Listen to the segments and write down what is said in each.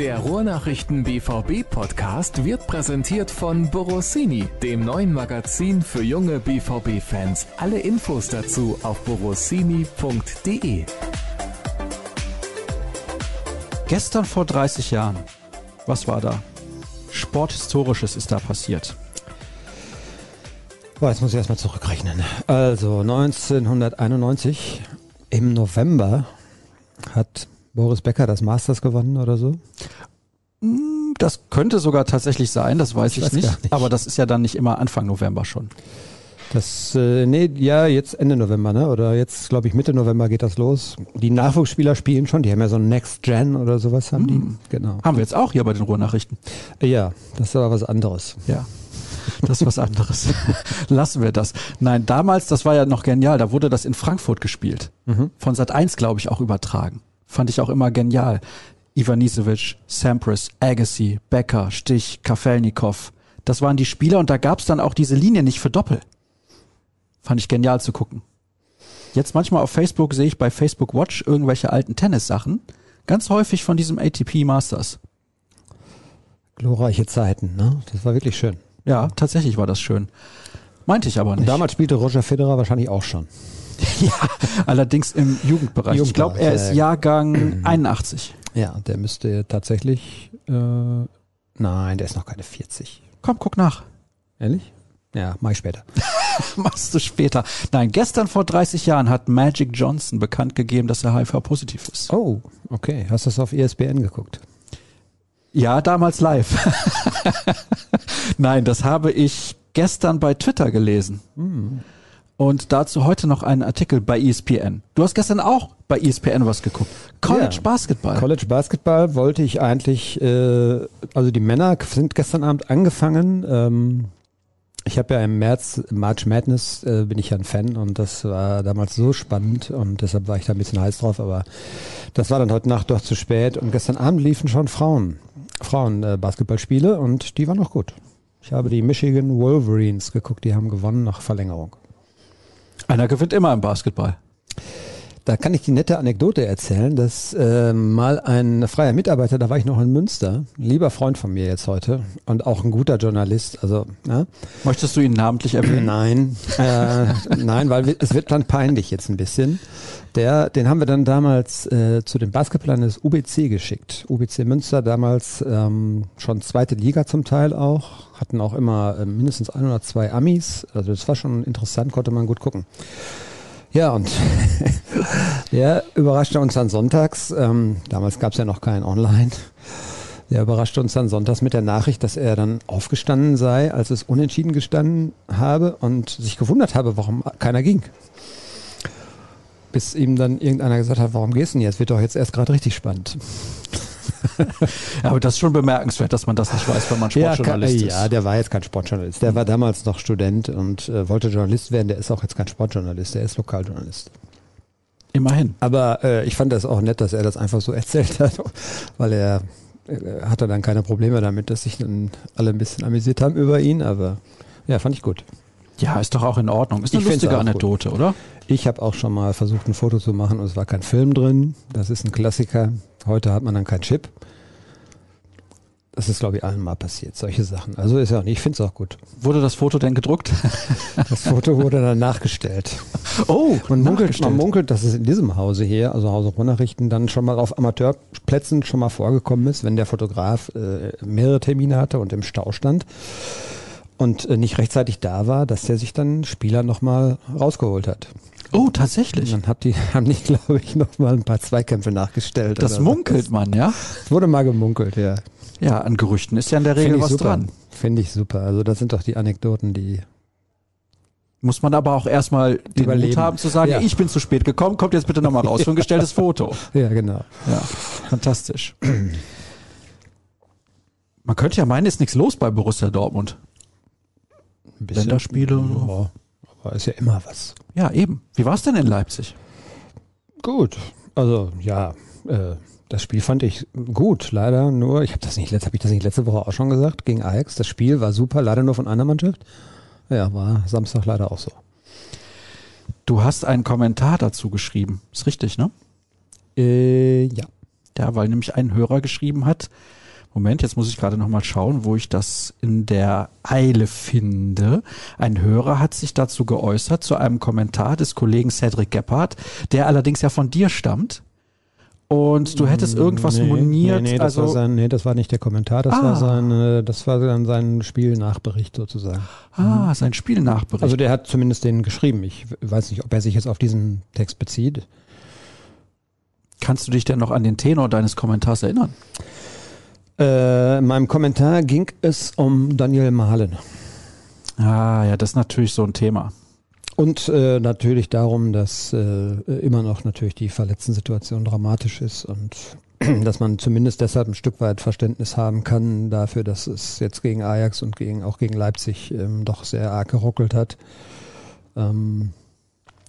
Der Ruhrnachrichten BVB Podcast wird präsentiert von Borossini, dem neuen Magazin für junge BVB Fans. Alle Infos dazu auf borossini.de. Gestern vor 30 Jahren. Was war da? Sporthistorisches ist da passiert. Boah, jetzt muss ich erstmal zurückrechnen. Also 1991 im November hat Boris Becker das Masters gewonnen oder so. Hm, Das könnte sogar tatsächlich sein, das weiß Ich ich, weiß nicht. nicht. Aber das ist ja dann nicht immer Anfang November schon. Das, äh, nee, ja, jetzt Ende November, ne? Oder jetzt, glaube ich, Mitte November geht das los. Die Nachwuchsspieler spielen schon, die haben ja so ein Next Gen oder sowas, haben die. Genau. Haben wir jetzt auch hier bei den Ruhrnachrichten. Ja, das ist aber was anderes. Ja. Das ist was anderes. Lassen wir das. Nein, damals, das war ja noch genial, da wurde das in Frankfurt gespielt. Von Sat 1, glaube ich, auch übertragen. Fand ich auch immer genial. Ivanisevic, Sampras, Agassi, Becker, Stich, Kafelnikov. Das waren die Spieler und da gab es dann auch diese Linie nicht für Doppel. Fand ich genial zu gucken. Jetzt manchmal auf Facebook sehe ich bei Facebook Watch irgendwelche alten Tennissachen. Ganz häufig von diesem ATP Masters. Glorreiche Zeiten, ne? Das war wirklich schön. Ja, tatsächlich war das schön. Meinte ich aber Und nicht. damals spielte Roger Federer wahrscheinlich auch schon. ja, allerdings im Jugendbereich. Ich glaube, er Jugendbereich, ist ja, Jahrgang 81. Ja, der müsste tatsächlich, äh, nein, der ist noch keine 40. Komm, guck nach. Ehrlich? Ja, mach ich später. Machst du später. Nein, gestern vor 30 Jahren hat Magic Johnson bekannt gegeben, dass er HIV-positiv ist. Oh, okay. Hast du das auf ESPN geguckt? Ja, damals live. Nein, das habe ich gestern bei Twitter gelesen. Und dazu heute noch einen Artikel bei ESPN. Du hast gestern auch bei ESPN was geguckt. College Ja. Basketball. College Basketball wollte ich eigentlich, äh, also die Männer sind gestern Abend angefangen. Ähm, ich habe ja im März, March Madness, äh, bin ich ja ein Fan und das war damals so spannend und deshalb war ich da ein bisschen heiß drauf, aber das war dann heute Nacht doch zu spät und gestern Abend liefen schon Frauen, Frauen äh, Basketballspiele und die waren noch gut. Ich habe die Michigan Wolverines geguckt, die haben gewonnen nach Verlängerung. Einer gewinnt immer im Basketball. Da kann ich die nette Anekdote erzählen, dass äh, mal ein freier Mitarbeiter, da war ich noch in Münster, lieber Freund von mir jetzt heute und auch ein guter Journalist, also ja, Möchtest du ihn namentlich erwähnen? nein, äh, nein, weil es wird dann peinlich jetzt ein bisschen. Der, den haben wir dann damals äh, zu den Basketballern des UBC geschickt. UBC Münster damals ähm, schon zweite Liga zum Teil auch, hatten auch immer äh, mindestens ein oder zwei Amis, also das war schon interessant, konnte man gut gucken. Ja, und der überraschte uns dann sonntags, ähm, damals gab es ja noch kein Online, der überraschte uns dann sonntags mit der Nachricht, dass er dann aufgestanden sei, als es unentschieden gestanden habe und sich gewundert habe, warum keiner ging. Bis ihm dann irgendeiner gesagt hat, warum gehst du denn jetzt? Wird doch jetzt erst gerade richtig spannend. Aber das ist schon bemerkenswert, dass man das nicht weiß, wenn man Sportjournalist ja, ist. ja, der war jetzt kein Sportjournalist. Der war damals noch Student und äh, wollte Journalist werden. Der ist auch jetzt kein Sportjournalist, der ist Lokaljournalist. Immerhin. Aber äh, ich fand das auch nett, dass er das einfach so erzählt hat, weil er äh, hatte dann keine Probleme damit, dass sich dann alle ein bisschen amüsiert haben über ihn. Aber ja, fand ich gut. Ja, ist doch auch in Ordnung. Ist eine Ich lustige auch gut. Anekdote, oder? Ich habe auch schon mal versucht, ein Foto zu machen und es war kein Film drin. Das ist ein Klassiker. Heute hat man dann keinen Chip. Das ist, glaube ich, allen mal passiert, solche Sachen. Also ist ja auch nicht, ich finde es auch gut. Wurde das Foto denn gedruckt? Das Foto wurde dann nachgestellt. Oh, Man munkelt, man munkelt, dass es in diesem Hause hier, also Hause Ruhrnachrichten, dann schon mal auf Amateurplätzen schon mal vorgekommen ist, wenn der Fotograf äh, mehrere Termine hatte und im Stau stand und äh, nicht rechtzeitig da war, dass der sich dann Spieler nochmal rausgeholt hat. Oh, Und tatsächlich. dann hat die, haben die, glaube ich, nochmal ein paar Zweikämpfe nachgestellt. Das munkelt was. man, ja? Das wurde mal gemunkelt, ja. Ja, an Gerüchten ist ja in der Regel was super. dran. Finde ich super. Also das sind doch die Anekdoten, die Muss man aber auch erstmal den Mut Überleben. haben zu sagen, Ja. ich bin zu spät gekommen, kommt jetzt bitte nochmal raus für ein gestelltes Foto. Ja, genau. Ja, fantastisch. Man könnte ja meinen, ist nichts los bei Borussia Dortmund. Ein bisschen- Länderspiele. Ja, aber ist ja immer was. Ja, eben. Wie war es denn in Leipzig? Gut. Also ja, äh, das Spiel fand ich gut. Leider nur, ich habe das nicht, habe ich das nicht letzte Woche auch schon gesagt gegen Ajax. Das Spiel war super, leider nur von einer Mannschaft. Ja, war Samstag leider auch so. Du hast einen Kommentar dazu geschrieben. Ist richtig, ne? Äh, ja. Ja, weil nämlich ein Hörer geschrieben hat, Moment, jetzt muss ich gerade nochmal schauen, wo ich das in der Eile finde. Ein Hörer hat sich dazu geäußert, zu einem Kommentar des Kollegen Cedric Gebhardt, der allerdings ja von dir stammt. Und du hättest irgendwas nee, moniert. Nee, nee, das also, war sein, nee, das war nicht der Kommentar, das Ah. war sein, äh, das war dann sein Spielnachbericht sozusagen. ah, sein Spielnachbericht. Also der hat zumindest den geschrieben. Ich weiß nicht, ob er sich jetzt auf diesen Text bezieht. Kannst du dich denn noch an den Tenor deines Kommentars erinnern? Äh, in meinem Kommentar ging es um Daniel Mahlen. Ah, ja, das ist natürlich so ein Thema. Und äh, natürlich darum, dass äh, immer noch natürlich die Verletzten-Situation dramatisch ist und dass man zumindest deshalb ein Stück weit Verständnis haben kann dafür, dass es jetzt gegen Ajax und gegen, auch gegen Leipzig ähm, doch sehr arg geruckelt hat. Ähm,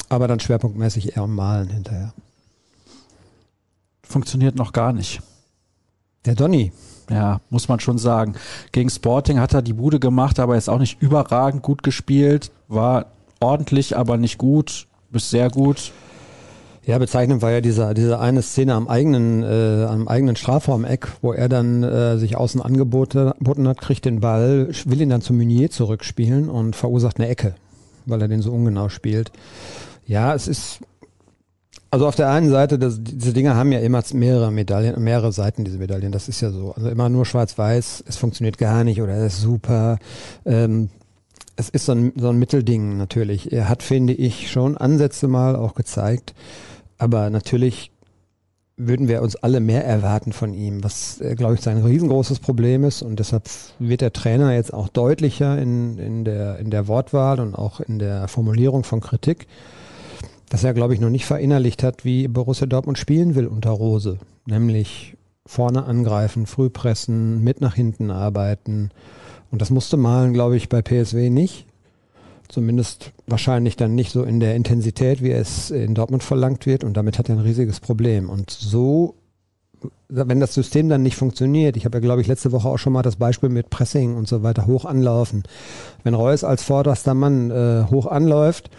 aber dann schwerpunktmäßig eher um Malen hinterher. Funktioniert noch gar nicht. Der Donny, Ja, muss man schon sagen. Gegen Sporting hat er die Bude gemacht, aber ist auch nicht überragend gut gespielt. War ordentlich, aber nicht gut. Bis sehr gut. Ja, bezeichnend war ja diese, diese eine Szene am eigenen, äh, am eigenen Strafraumeck, wo er dann äh, sich außen angeboten geboten hat, kriegt den Ball, will ihn dann zu Meunier zurückspielen und verursacht eine Ecke, weil er den so ungenau spielt. Ja, es ist, also auf der einen Seite, das, diese Dinge haben ja immer mehrere Medaillen, mehrere Seiten, diese Medaillen, das ist ja so. Also immer nur schwarz-weiß, es funktioniert gar nicht oder es ist super. Ähm, es ist so ein, so ein Mittelding natürlich. Er hat, finde ich, schon Ansätze mal auch gezeigt. Aber natürlich würden wir uns alle mehr erwarten von ihm, was, äh, glaube ich, sein riesengroßes Problem ist. Und deshalb wird der Trainer jetzt auch deutlicher in, in, der, in der Wortwahl und auch in der Formulierung von Kritik, dass er, glaube ich, noch nicht verinnerlicht hat, wie Borussia Dortmund spielen will unter Rose. Nämlich vorne angreifen, früh pressen, mit nach hinten arbeiten. Und das musste Malen, glaube ich, bei PSW nicht. Zumindest wahrscheinlich dann nicht so in der Intensität, wie es in Dortmund verlangt wird. Und damit hat er ein riesiges Problem. Und so, wenn das System dann nicht funktioniert, ich habe ja, glaube ich, letzte Woche auch schon mal das Beispiel mit Pressing und so weiter hoch anlaufen. Wenn Reus als vorderster Mann äh, hoch anläuft,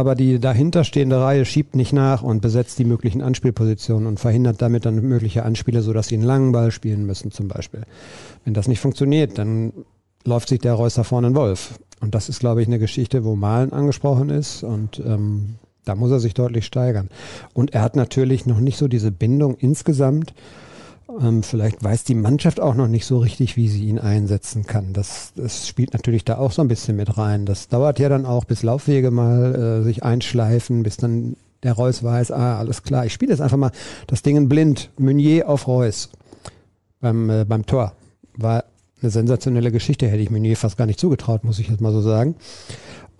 aber die dahinterstehende Reihe schiebt nicht nach und besetzt die möglichen Anspielpositionen und verhindert damit dann mögliche Anspiele, sodass sie einen langen Ball spielen müssen zum Beispiel. Wenn das nicht funktioniert, dann läuft sich der Reus vorne einen Wolf. Und das ist, glaube ich, eine Geschichte, wo Malen angesprochen ist und ähm, da muss er sich deutlich steigern. Und er hat natürlich noch nicht so diese Bindung insgesamt. Ähm, vielleicht weiß die Mannschaft auch noch nicht so richtig, wie sie ihn einsetzen kann. Das, das spielt natürlich da auch so ein bisschen mit rein. Das dauert ja dann auch, bis Laufwege mal äh, sich einschleifen, bis dann der Reus weiß, ah, alles klar, ich spiele jetzt einfach mal das Ding in blind. Meunier auf Reus beim, äh, beim Tor. War eine sensationelle Geschichte, hätte ich Meunier fast gar nicht zugetraut, muss ich jetzt mal so sagen.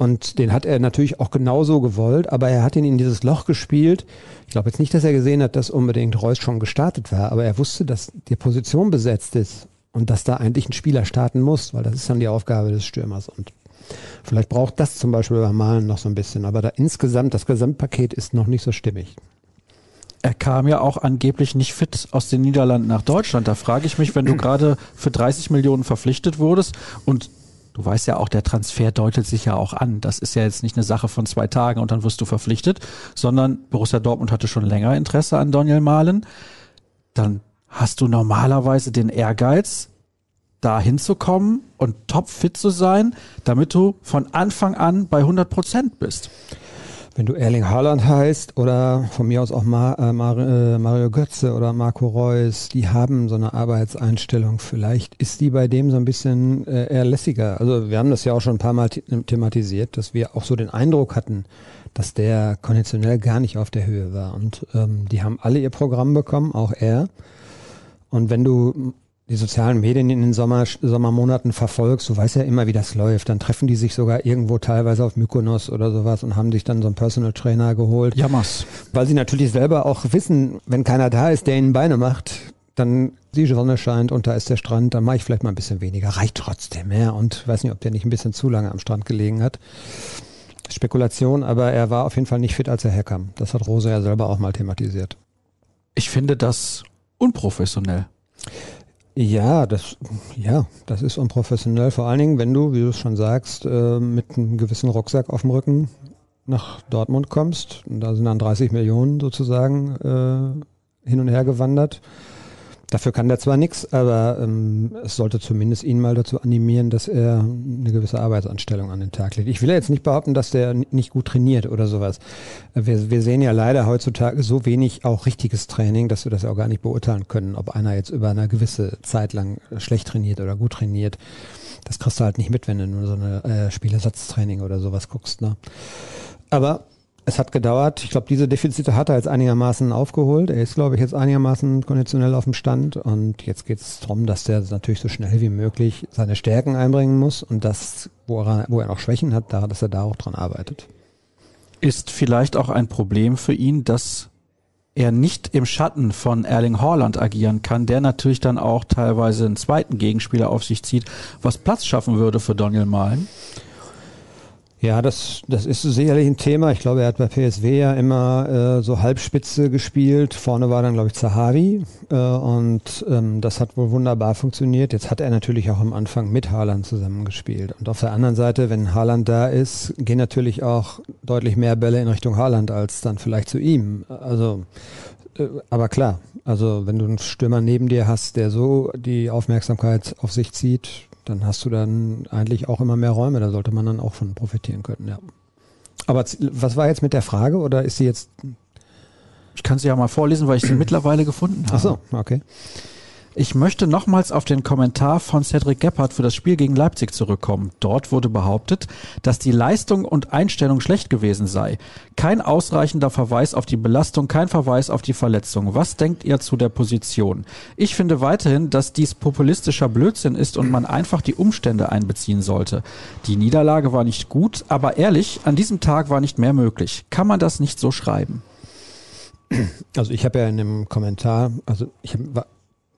Und den hat er natürlich auch genauso gewollt, aber er hat ihn in dieses Loch gespielt. Ich glaube jetzt nicht, dass er gesehen hat, dass unbedingt Reus schon gestartet war, aber er wusste, dass die Position besetzt ist und dass da eigentlich ein Spieler starten muss, weil das ist dann die Aufgabe des Stürmers. Und vielleicht braucht das zum Beispiel beim Malen noch so ein bisschen, aber da insgesamt, das Gesamtpaket ist noch nicht so stimmig. Er kam ja auch angeblich nicht fit aus den Niederlanden nach Deutschland. Da frage ich mich, wenn du gerade für 30 Millionen verpflichtet wurdest und du weißt ja auch, der Transfer deutet sich ja auch an. Das ist ja jetzt nicht eine Sache von zwei Tagen und dann wirst du verpflichtet, sondern Borussia Dortmund hatte schon länger Interesse an Daniel Mahlen. Dann hast du normalerweise den Ehrgeiz, da hinzukommen und topfit zu sein, damit du von Anfang an bei 100 Prozent bist. Wenn du Erling Haaland heißt oder von mir aus auch Ma äh, Mar äh, Mario Götze oder Marco Reus, die haben so eine Arbeitseinstellung. Vielleicht ist die bei dem so ein bisschen äh, eher lässiger. Also wir haben das ja auch schon ein paar Mal the thematisiert, dass wir auch so den Eindruck hatten, dass der konditionell gar nicht auf der Höhe war. Und ähm, die haben alle ihr Programm bekommen, auch er. Und wenn du die sozialen Medien in den Sommer, Sommermonaten verfolgst, du weißt ja immer, wie das läuft. Dann treffen die sich sogar irgendwo teilweise auf Mykonos oder sowas und haben sich dann so einen Personal Trainer geholt. Jammers. Weil sie natürlich selber auch wissen, wenn keiner da ist, der ihnen Beine macht, dann die Sonne scheint und da ist der Strand, dann mache ich vielleicht mal ein bisschen weniger. Reicht trotzdem, ja. Und weiß nicht, ob der nicht ein bisschen zu lange am Strand gelegen hat. Spekulation, aber er war auf jeden Fall nicht fit, als er herkam. Das hat Rose ja selber auch mal thematisiert. Ich finde das unprofessionell. Ja, das, ja, das ist unprofessionell. Vor allen Dingen, wenn du, wie du es schon sagst, äh, mit einem gewissen Rucksack auf dem Rücken nach Dortmund kommst. Da sind dann 30 Millionen sozusagen äh, hin und her gewandert. Dafür kann der zwar nichts, aber ähm, es sollte zumindest ihn mal dazu animieren, dass er eine gewisse Arbeitsanstellung an den Tag legt. Ich will ja jetzt nicht behaupten, dass der nicht gut trainiert oder sowas. Wir, wir sehen ja leider heutzutage so wenig auch richtiges Training, dass wir das ja auch gar nicht beurteilen können, ob einer jetzt über eine gewisse Zeit lang schlecht trainiert oder gut trainiert. Das kriegst du halt nicht mit, wenn du nur so eine äh, Spielersatztraining oder sowas guckst. Ne? Aber es hat gedauert. Ich glaube, diese Defizite hat er jetzt einigermaßen aufgeholt. Er ist, glaube ich, jetzt einigermaßen konditionell auf dem Stand. Und jetzt geht es darum, dass der natürlich so schnell wie möglich seine Stärken einbringen muss und das, wo er, wo er noch Schwächen hat, da, dass er da auch dran arbeitet. Ist vielleicht auch ein Problem für ihn, dass er nicht im Schatten von Erling Haaland agieren kann, der natürlich dann auch teilweise einen zweiten Gegenspieler auf sich zieht, was Platz schaffen würde für Daniel Mahlen. Ja, das, das ist sicherlich ein Thema. Ich glaube, er hat bei PSW ja immer äh, so Halbspitze gespielt. Vorne war dann, glaube ich, Zahavi äh, und ähm, das hat wohl wunderbar funktioniert. Jetzt hat er natürlich auch am Anfang mit Haaland zusammengespielt. Und auf der anderen Seite, wenn Haaland da ist, gehen natürlich auch deutlich mehr Bälle in Richtung Haaland als dann vielleicht zu ihm. Also, äh, aber klar, also wenn du einen Stürmer neben dir hast, der so die Aufmerksamkeit auf sich zieht, dann hast du dann eigentlich auch immer mehr Räume. Da sollte man dann auch von profitieren können, ja. Aber was war jetzt mit der Frage oder ist sie jetzt? Ich kann sie ja mal vorlesen, weil ich sie mittlerweile gefunden habe. Ach so, okay. Ich möchte nochmals auf den Kommentar von Cedric Gebhardt für das Spiel gegen Leipzig zurückkommen. Dort wurde behauptet, dass die Leistung und Einstellung schlecht gewesen sei. Kein ausreichender Verweis auf die Belastung, kein Verweis auf die Verletzung. Was denkt ihr zu der Position? Ich finde weiterhin, dass dies populistischer Blödsinn ist und man einfach die Umstände einbeziehen sollte. Die Niederlage war nicht gut, aber ehrlich, an diesem Tag war nicht mehr möglich. Kann man das nicht so schreiben? Also ich habe ja in dem Kommentar, also ich war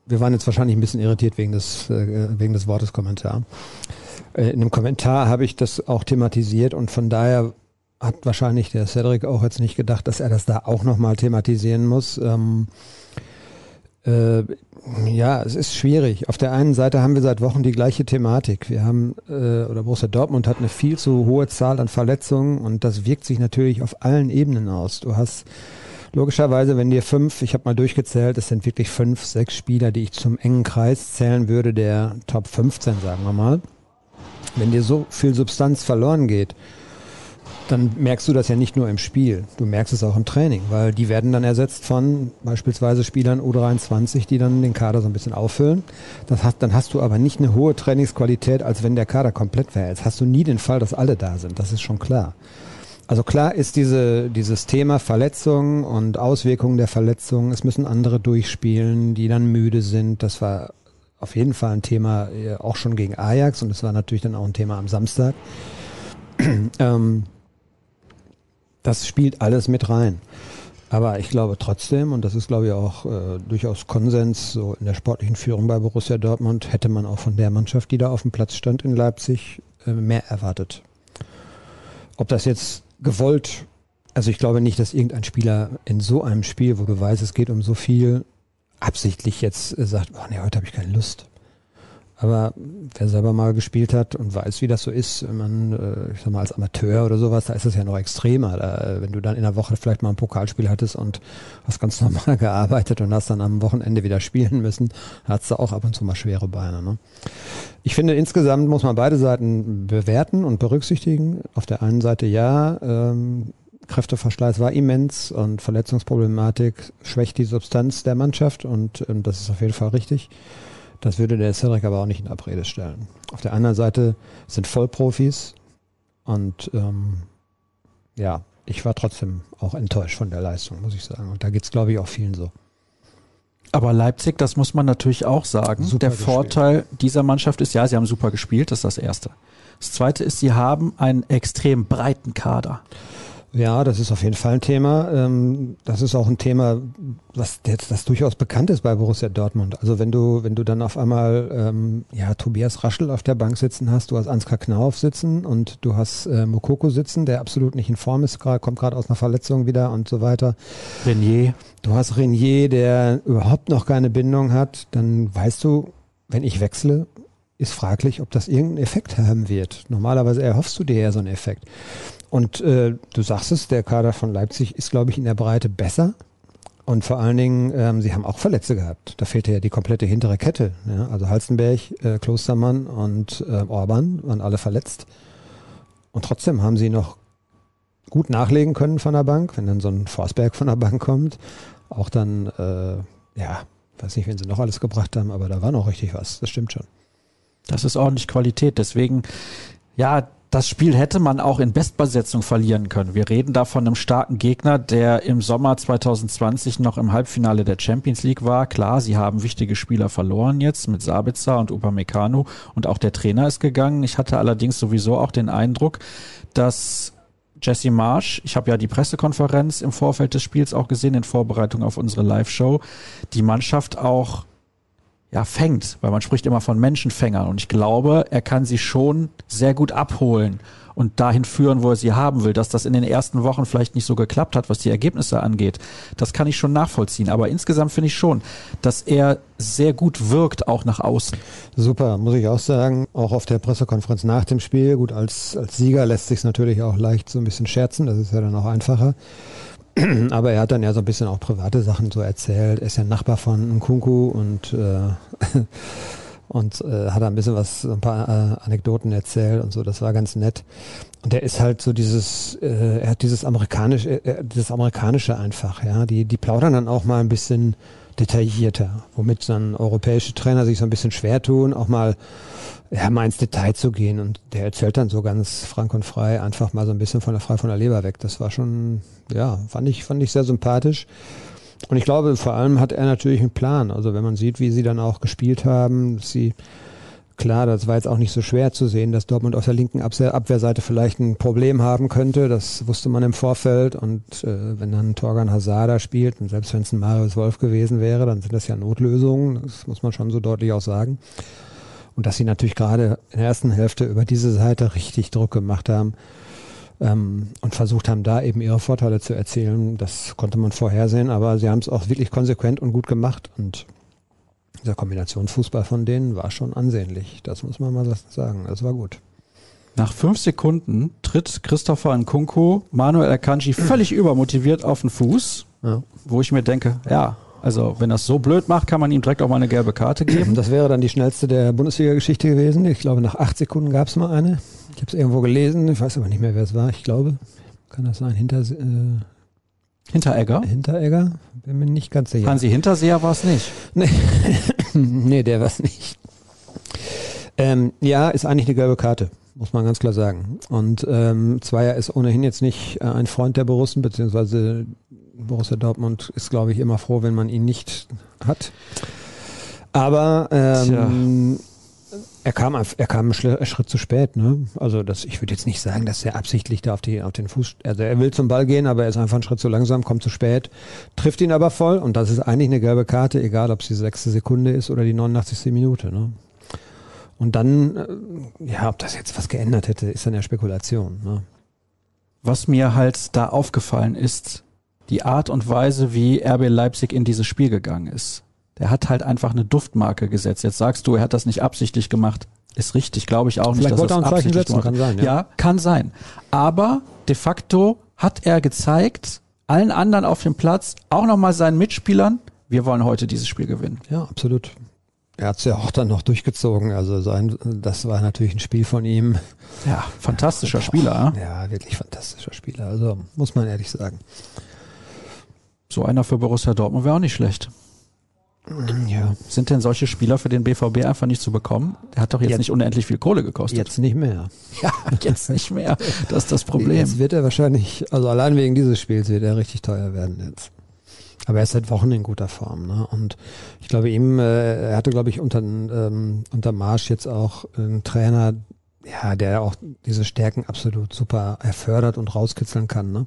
wir waren jetzt wahrscheinlich ein bisschen irritiert wegen des, äh, wegen des Wortes Kommentar. Äh, in dem Kommentar habe ich das auch thematisiert und von daher hat wahrscheinlich der Cedric auch jetzt nicht gedacht, dass er das da auch nochmal thematisieren muss. Ähm, äh, ja, es ist schwierig. Auf der einen Seite haben wir seit Wochen die gleiche Thematik. Wir haben, äh, oder Borussia Dortmund hat eine viel zu hohe Zahl an Verletzungen und das wirkt sich natürlich auf allen Ebenen aus. Du hast Logischerweise, wenn dir fünf, ich habe mal durchgezählt, es sind wirklich fünf, sechs Spieler, die ich zum engen Kreis zählen würde, der Top 15, sagen wir mal. Wenn dir so viel Substanz verloren geht, dann merkst du das ja nicht nur im Spiel, du merkst es auch im Training, weil die werden dann ersetzt von beispielsweise Spielern U23, die dann den Kader so ein bisschen auffüllen. Das hast, dann hast du aber nicht eine hohe Trainingsqualität, als wenn der Kader komplett wäre. Jetzt hast du nie den Fall, dass alle da sind, das ist schon klar. Also klar ist diese, dieses Thema Verletzung und Auswirkungen der Verletzung, es müssen andere durchspielen, die dann müde sind. Das war auf jeden Fall ein Thema äh, auch schon gegen Ajax und es war natürlich dann auch ein Thema am Samstag. ähm, das spielt alles mit rein. Aber ich glaube trotzdem, und das ist glaube ich auch äh, durchaus Konsens, so in der sportlichen Führung bei Borussia Dortmund hätte man auch von der Mannschaft, die da auf dem Platz stand in Leipzig, äh, mehr erwartet. Ob das jetzt gewollt. Also ich glaube nicht, dass irgendein Spieler in so einem Spiel, wo du weißt, es geht um so viel, absichtlich jetzt äh, sagt, oh nee, heute habe ich keine Lust. Aber wer selber mal gespielt hat und weiß, wie das so ist, wenn man, äh, ich sag mal, als Amateur oder sowas, da ist es ja noch extremer. Da, äh, wenn du dann in der Woche vielleicht mal ein Pokalspiel hattest und hast ganz normal gearbeitet und hast dann am Wochenende wieder spielen müssen, hast du auch ab und zu mal schwere Beine. Ne? Ich finde, insgesamt muss man beide Seiten bewerten und berücksichtigen. Auf der einen Seite ja, ähm, Kräfteverschleiß war immens und Verletzungsproblematik schwächt die Substanz der Mannschaft und ähm, das ist auf jeden Fall richtig. Das würde der Cedric aber auch nicht in Abrede stellen. Auf der anderen Seite sind Vollprofis und ähm, ja, ich war trotzdem auch enttäuscht von der Leistung, muss ich sagen. Und da geht's glaube ich, auch vielen so. Aber Leipzig, das muss man natürlich auch sagen. Super der gespielt. Vorteil dieser Mannschaft ist, ja, sie haben super gespielt, das ist das Erste. Das Zweite ist, sie haben einen extrem breiten Kader. Ja, das ist auf jeden Fall ein Thema. Ähm, das ist auch ein Thema, was jetzt das durchaus bekannt ist bei Borussia Dortmund. Also wenn du, wenn du dann auf einmal ähm, ja Tobias Raschel auf der Bank sitzen hast, du hast Ansgar Knauf sitzen und du hast äh, Mokoko sitzen, der absolut nicht in Form ist, grad, kommt gerade aus einer Verletzung wieder und so weiter. Renier. Du hast Renier, der überhaupt noch keine Bindung hat, dann weißt du, wenn ich wechsle, ist fraglich, ob das irgendeinen Effekt haben wird. Normalerweise erhoffst du dir ja so einen Effekt. Und äh, du sagst es, der Kader von Leipzig ist, glaube ich, in der Breite besser Und vor allen Dingen, ähm, sie haben auch Verletzte gehabt. Da fehlte ja die komplette hintere Kette. Ja? Also Halstenberg, äh, Klostermann und äh, Orban waren alle verletzt. Und trotzdem haben sie noch gut nachlegen können von der Bank, wenn dann so ein Forsberg von der Bank kommt. Auch dann, äh, ja, weiß nicht, wen sie noch alles gebracht haben, aber da war noch richtig was. Das stimmt schon. Das ist ordentlich Qualität. Deswegen, ja, das Spiel hätte man auch in Bestbesetzung verlieren können. Wir reden da von einem starken Gegner, der im Sommer 2020 noch im Halbfinale der Champions League war. Klar, sie haben wichtige Spieler verloren jetzt mit Sabitzer und Upamecano und auch der Trainer ist gegangen. Ich hatte allerdings sowieso auch den Eindruck, dass Jesse Marsch, ich habe ja die Pressekonferenz im Vorfeld des Spiels auch gesehen in Vorbereitung auf unsere Live-Show, die Mannschaft auch ja, fängt, weil man spricht immer von Menschenfängern und ich glaube, er kann sie schon sehr gut abholen und dahin führen, wo er sie haben will. Dass das in den ersten Wochen vielleicht nicht so geklappt hat, was die Ergebnisse angeht, das kann ich schon nachvollziehen. Aber insgesamt finde ich schon, dass er sehr gut wirkt, auch nach außen. Super, muss ich auch sagen. Auch auf der Pressekonferenz nach dem Spiel. Gut, als, als Sieger lässt sich natürlich auch leicht so ein bisschen scherzen. Das ist ja dann auch einfacher. Aber er hat dann ja so ein bisschen auch private Sachen so erzählt. Er ist ja Nachbar von Nkunku und, äh, und äh, hat ein bisschen was, ein paar äh, Anekdoten erzählt und so. Das war ganz nett. Und er ist halt so dieses, äh, er hat dieses amerikanische, äh, dieses amerikanische einfach, ja. Die, die plaudern dann auch mal ein bisschen detaillierter, womit dann europäische Trainer sich so ein bisschen schwer tun, auch mal ja, mal ins Detail zu gehen. Und der erzählt dann so ganz frank und frei einfach mal so ein bisschen von der frei von der Leber weg. Das war schon, ja, fand ich, fand ich sehr sympathisch. Und ich glaube, vor allem hat er natürlich einen Plan. Also wenn man sieht, wie sie dann auch gespielt haben, sie, klar, das war jetzt auch nicht so schwer zu sehen, dass Dortmund auf der linken Abwehrseite vielleicht ein Problem haben könnte. Das wusste man im Vorfeld. Und äh, wenn dann Torgan Hazada spielt, und selbst wenn es ein Marius Wolf gewesen wäre, dann sind das ja Notlösungen. Das muss man schon so deutlich auch sagen. Und dass sie natürlich gerade in der ersten Hälfte über diese Seite richtig Druck gemacht haben ähm, und versucht haben, da eben ihre Vorteile zu erzielen. Das konnte man vorhersehen, aber sie haben es auch wirklich konsequent und gut gemacht. Und dieser Kombinationsfußball von denen war schon ansehnlich. Das muss man mal sagen. Das war gut. Nach fünf Sekunden tritt Christopher Nkunku Manuel Akanji völlig übermotiviert auf den Fuß, ja. wo ich mir denke, ja, also wenn das so blöd macht, kann man ihm direkt auch mal eine gelbe Karte geben. Das wäre dann die schnellste der Bundesliga-Geschichte gewesen. Ich glaube, nach acht Sekunden gab es mal eine. Ich habe es irgendwo gelesen, ich weiß aber nicht mehr, wer es war. Ich glaube, kann das sein? Hinter, äh, Hinteregger? Hinteregger? Bin mir nicht ganz sicher. Hansi Hinterseher war es nicht. Nee, nee der war es nicht. Ähm, ja, ist eigentlich eine gelbe Karte, muss man ganz klar sagen. Und ähm, Zweier ist ohnehin jetzt nicht äh, ein Freund der Borussen, beziehungsweise Borussia Dortmund ist, glaube ich, immer froh, wenn man ihn nicht hat. Aber ähm, er kam, er kam einen Schritt zu spät. Ne? Also das, ich würde jetzt nicht sagen, dass er absichtlich da auf, die, auf den Fuß, also er will zum Ball gehen, aber er ist einfach einen Schritt zu langsam, kommt zu spät, trifft ihn aber voll und das ist eigentlich eine gelbe Karte, egal ob es die sechste Sekunde ist oder die 89. Minute. Ne? Und dann, äh, ja, ob das jetzt was geändert hätte, ist dann ja Spekulation. Ne? Was mir halt da aufgefallen ist, die Art und Weise, wie RB Leipzig in dieses Spiel gegangen ist. Der hat halt einfach eine Duftmarke gesetzt. Jetzt sagst du, er hat das nicht absichtlich gemacht. Ist richtig, glaube ich auch Vielleicht nicht. Vielleicht wollte er ein Zeichen setzen, kann sein. Ja. ja, kann sein. Aber de facto hat er gezeigt, allen anderen auf dem Platz, auch nochmal seinen Mitspielern, wir wollen heute dieses Spiel gewinnen. Ja, absolut. Er hat es ja auch dann noch durchgezogen. Also sein, das war natürlich ein Spiel von ihm. Ja, fantastischer Spieler. Ja, wirklich fantastischer Spieler. Also muss man ehrlich sagen. So einer für Borussia Dortmund wäre auch nicht schlecht. Ja. Sind denn solche Spieler für den BVB einfach nicht zu bekommen? Der hat doch jetzt, jetzt, nicht unendlich viel Kohle gekostet. Jetzt nicht mehr. Ja, jetzt nicht mehr. Das ist das Problem. Jetzt wird er wahrscheinlich, also allein wegen dieses Spiels wird er richtig teuer werden jetzt. Aber er ist seit Wochen in guter Form. Ne? Und ich glaube, ihm, äh, er hatte, glaube ich, unter, ähm, unter Marsch jetzt auch einen Trainer, ja, der auch diese Stärken absolut super erfördert und rauskitzeln kann. Ne?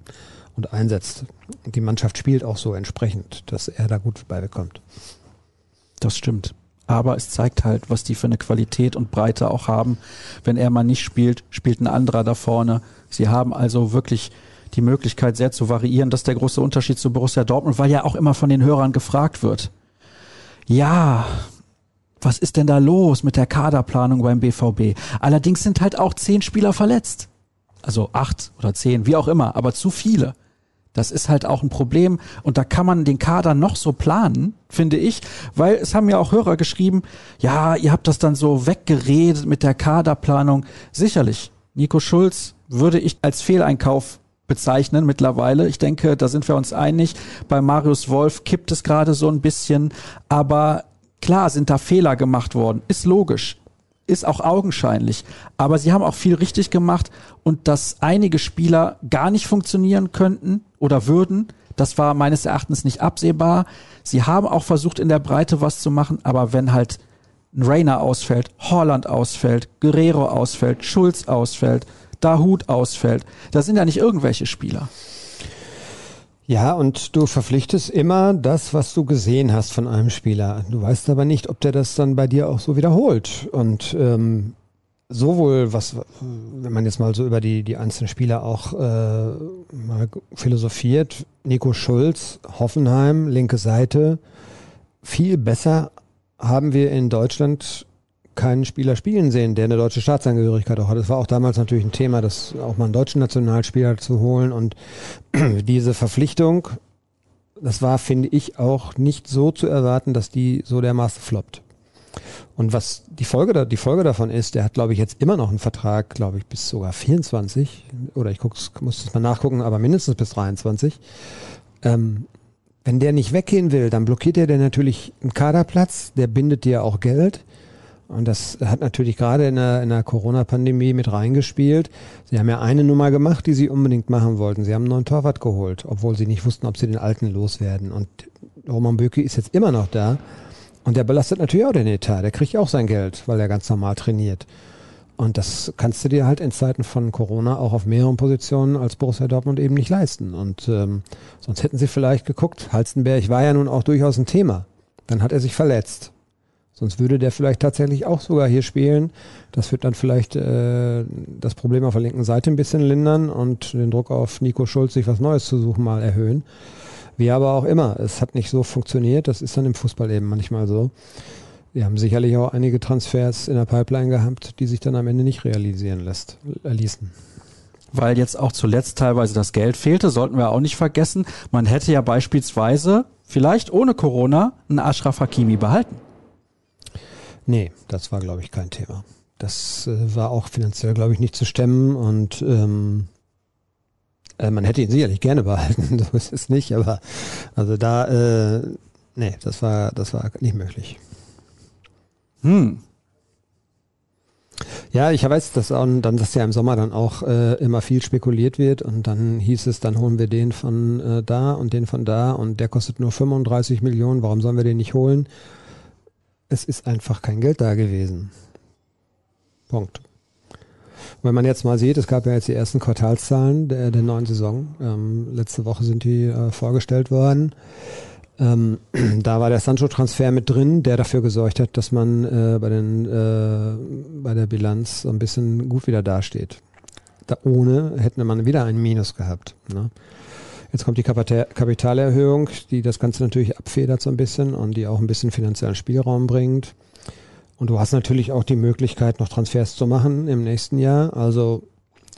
Und einsetzt. Die Mannschaft spielt auch so entsprechend, dass er da gut beibekommt. Das stimmt. Aber es zeigt halt, was die für eine Qualität und Breite auch haben. Wenn er mal nicht spielt, spielt ein anderer da vorne. Sie haben also wirklich die Möglichkeit, sehr zu variieren. Das ist der große Unterschied zu Borussia Dortmund, weil ja auch immer von den Hörern gefragt wird. Ja, was ist denn da los mit der Kaderplanung beim BVB? Allerdings sind halt auch zehn Spieler verletzt. Also acht oder zehn, wie auch immer, aber zu viele Das ist halt auch ein Problem und da kann man den Kader noch so planen, finde ich, weil es haben ja auch Hörer geschrieben, ja, ihr habt das dann so weggeredet mit der Kaderplanung. Sicherlich, Nico Schulz würde ich als Fehleinkauf bezeichnen mittlerweile. Ich denke, da sind wir uns einig. Bei Marius Wolf kippt es gerade so ein bisschen, aber klar sind da Fehler gemacht worden, ist logisch ist auch augenscheinlich. Aber sie haben auch viel richtig gemacht und dass einige Spieler gar nicht funktionieren könnten oder würden, das war meines Erachtens nicht absehbar. Sie haben auch versucht, in der Breite was zu machen, aber wenn halt ein Rainer ausfällt, Holland ausfällt, Guerrero ausfällt, Schulz ausfällt, Dahut ausfällt, da sind ja nicht irgendwelche Spieler. Ja, und du verpflichtest immer das, was du gesehen hast von einem Spieler. Du weißt aber nicht, ob der das dann bei dir auch so wiederholt. Und ähm, sowohl was, wenn man jetzt mal so über die, die einzelnen Spieler auch äh, mal philosophiert, Nico Schulz, Hoffenheim, linke Seite, viel besser haben wir in Deutschland keinen Spieler spielen sehen, der eine deutsche Staatsangehörigkeit auch hat. Es war auch damals natürlich ein Thema, das auch mal einen deutschen Nationalspieler zu holen und diese Verpflichtung, das war, finde ich, auch nicht so zu erwarten, dass die so dermaßen floppt. Und was die Folge, die Folge davon ist, der hat, glaube ich, jetzt immer noch einen Vertrag, glaube ich, bis sogar 24, oder ich guck's, muss es mal nachgucken, aber mindestens bis 23. Ähm, wenn der nicht weggehen will, dann blockiert er dir natürlich einen Kaderplatz, der bindet dir auch Geld. Und das hat natürlich gerade in der, in der Corona-Pandemie mit reingespielt. Sie haben ja eine Nummer gemacht, die sie unbedingt machen wollten. Sie haben einen neuen Torwart geholt, obwohl sie nicht wussten, ob sie den alten loswerden. Und Roman Böcke ist jetzt immer noch da. Und der belastet natürlich auch den Etat. Der kriegt auch sein Geld, weil er ganz normal trainiert. Und das kannst du dir halt in Zeiten von Corona auch auf mehreren Positionen als Borussia Dortmund eben nicht leisten. Und ähm, sonst hätten sie vielleicht geguckt. Halstenberg war ja nun auch durchaus ein Thema. Dann hat er sich verletzt. Sonst würde der vielleicht tatsächlich auch sogar hier spielen. Das wird dann vielleicht äh, das Problem auf der linken Seite ein bisschen lindern und den Druck auf Nico Schulz, sich was Neues zu suchen, mal erhöhen. Wie aber auch immer, es hat nicht so funktioniert. Das ist dann im Fußball eben manchmal so. Wir haben sicherlich auch einige Transfers in der Pipeline gehabt, die sich dann am Ende nicht realisieren lässt, äh, ließen weil jetzt auch zuletzt teilweise das Geld fehlte, sollten wir auch nicht vergessen. Man hätte ja beispielsweise vielleicht ohne Corona einen Ashraf Hakimi behalten. Nee, das war, glaube ich, kein Thema. Das äh, war auch finanziell, glaube ich, nicht zu stemmen und ähm, äh, man hätte ihn sicherlich gerne behalten, so ist es nicht, aber also da, äh, nee, das war, das war nicht möglich. Hm. Ja, ich weiß, dass auch, dann, dass ja im Sommer dann auch äh, immer viel spekuliert wird und dann hieß es, dann holen wir den von äh, da und den von da und der kostet nur 35 Millionen, warum sollen wir den nicht holen? Es ist einfach kein Geld da gewesen. Punkt. wenn man jetzt mal sieht, es gab ja jetzt die ersten Quartalszahlen der, der neuen Saison. Ähm, letzte Woche sind die äh, vorgestellt worden. Ähm, da war der Sancho-Transfer mit drin, der dafür gesorgt hat, dass man äh, bei, den, äh, bei der Bilanz so ein bisschen gut wieder dasteht. Da ohne hätte man wieder ein Minus gehabt. Ne? Jetzt kommt die Kapitalerhöhung, die das Ganze natürlich abfedert so ein bisschen und die auch ein bisschen finanziellen Spielraum bringt. Und du hast natürlich auch die Möglichkeit, noch Transfers zu machen im nächsten Jahr. Also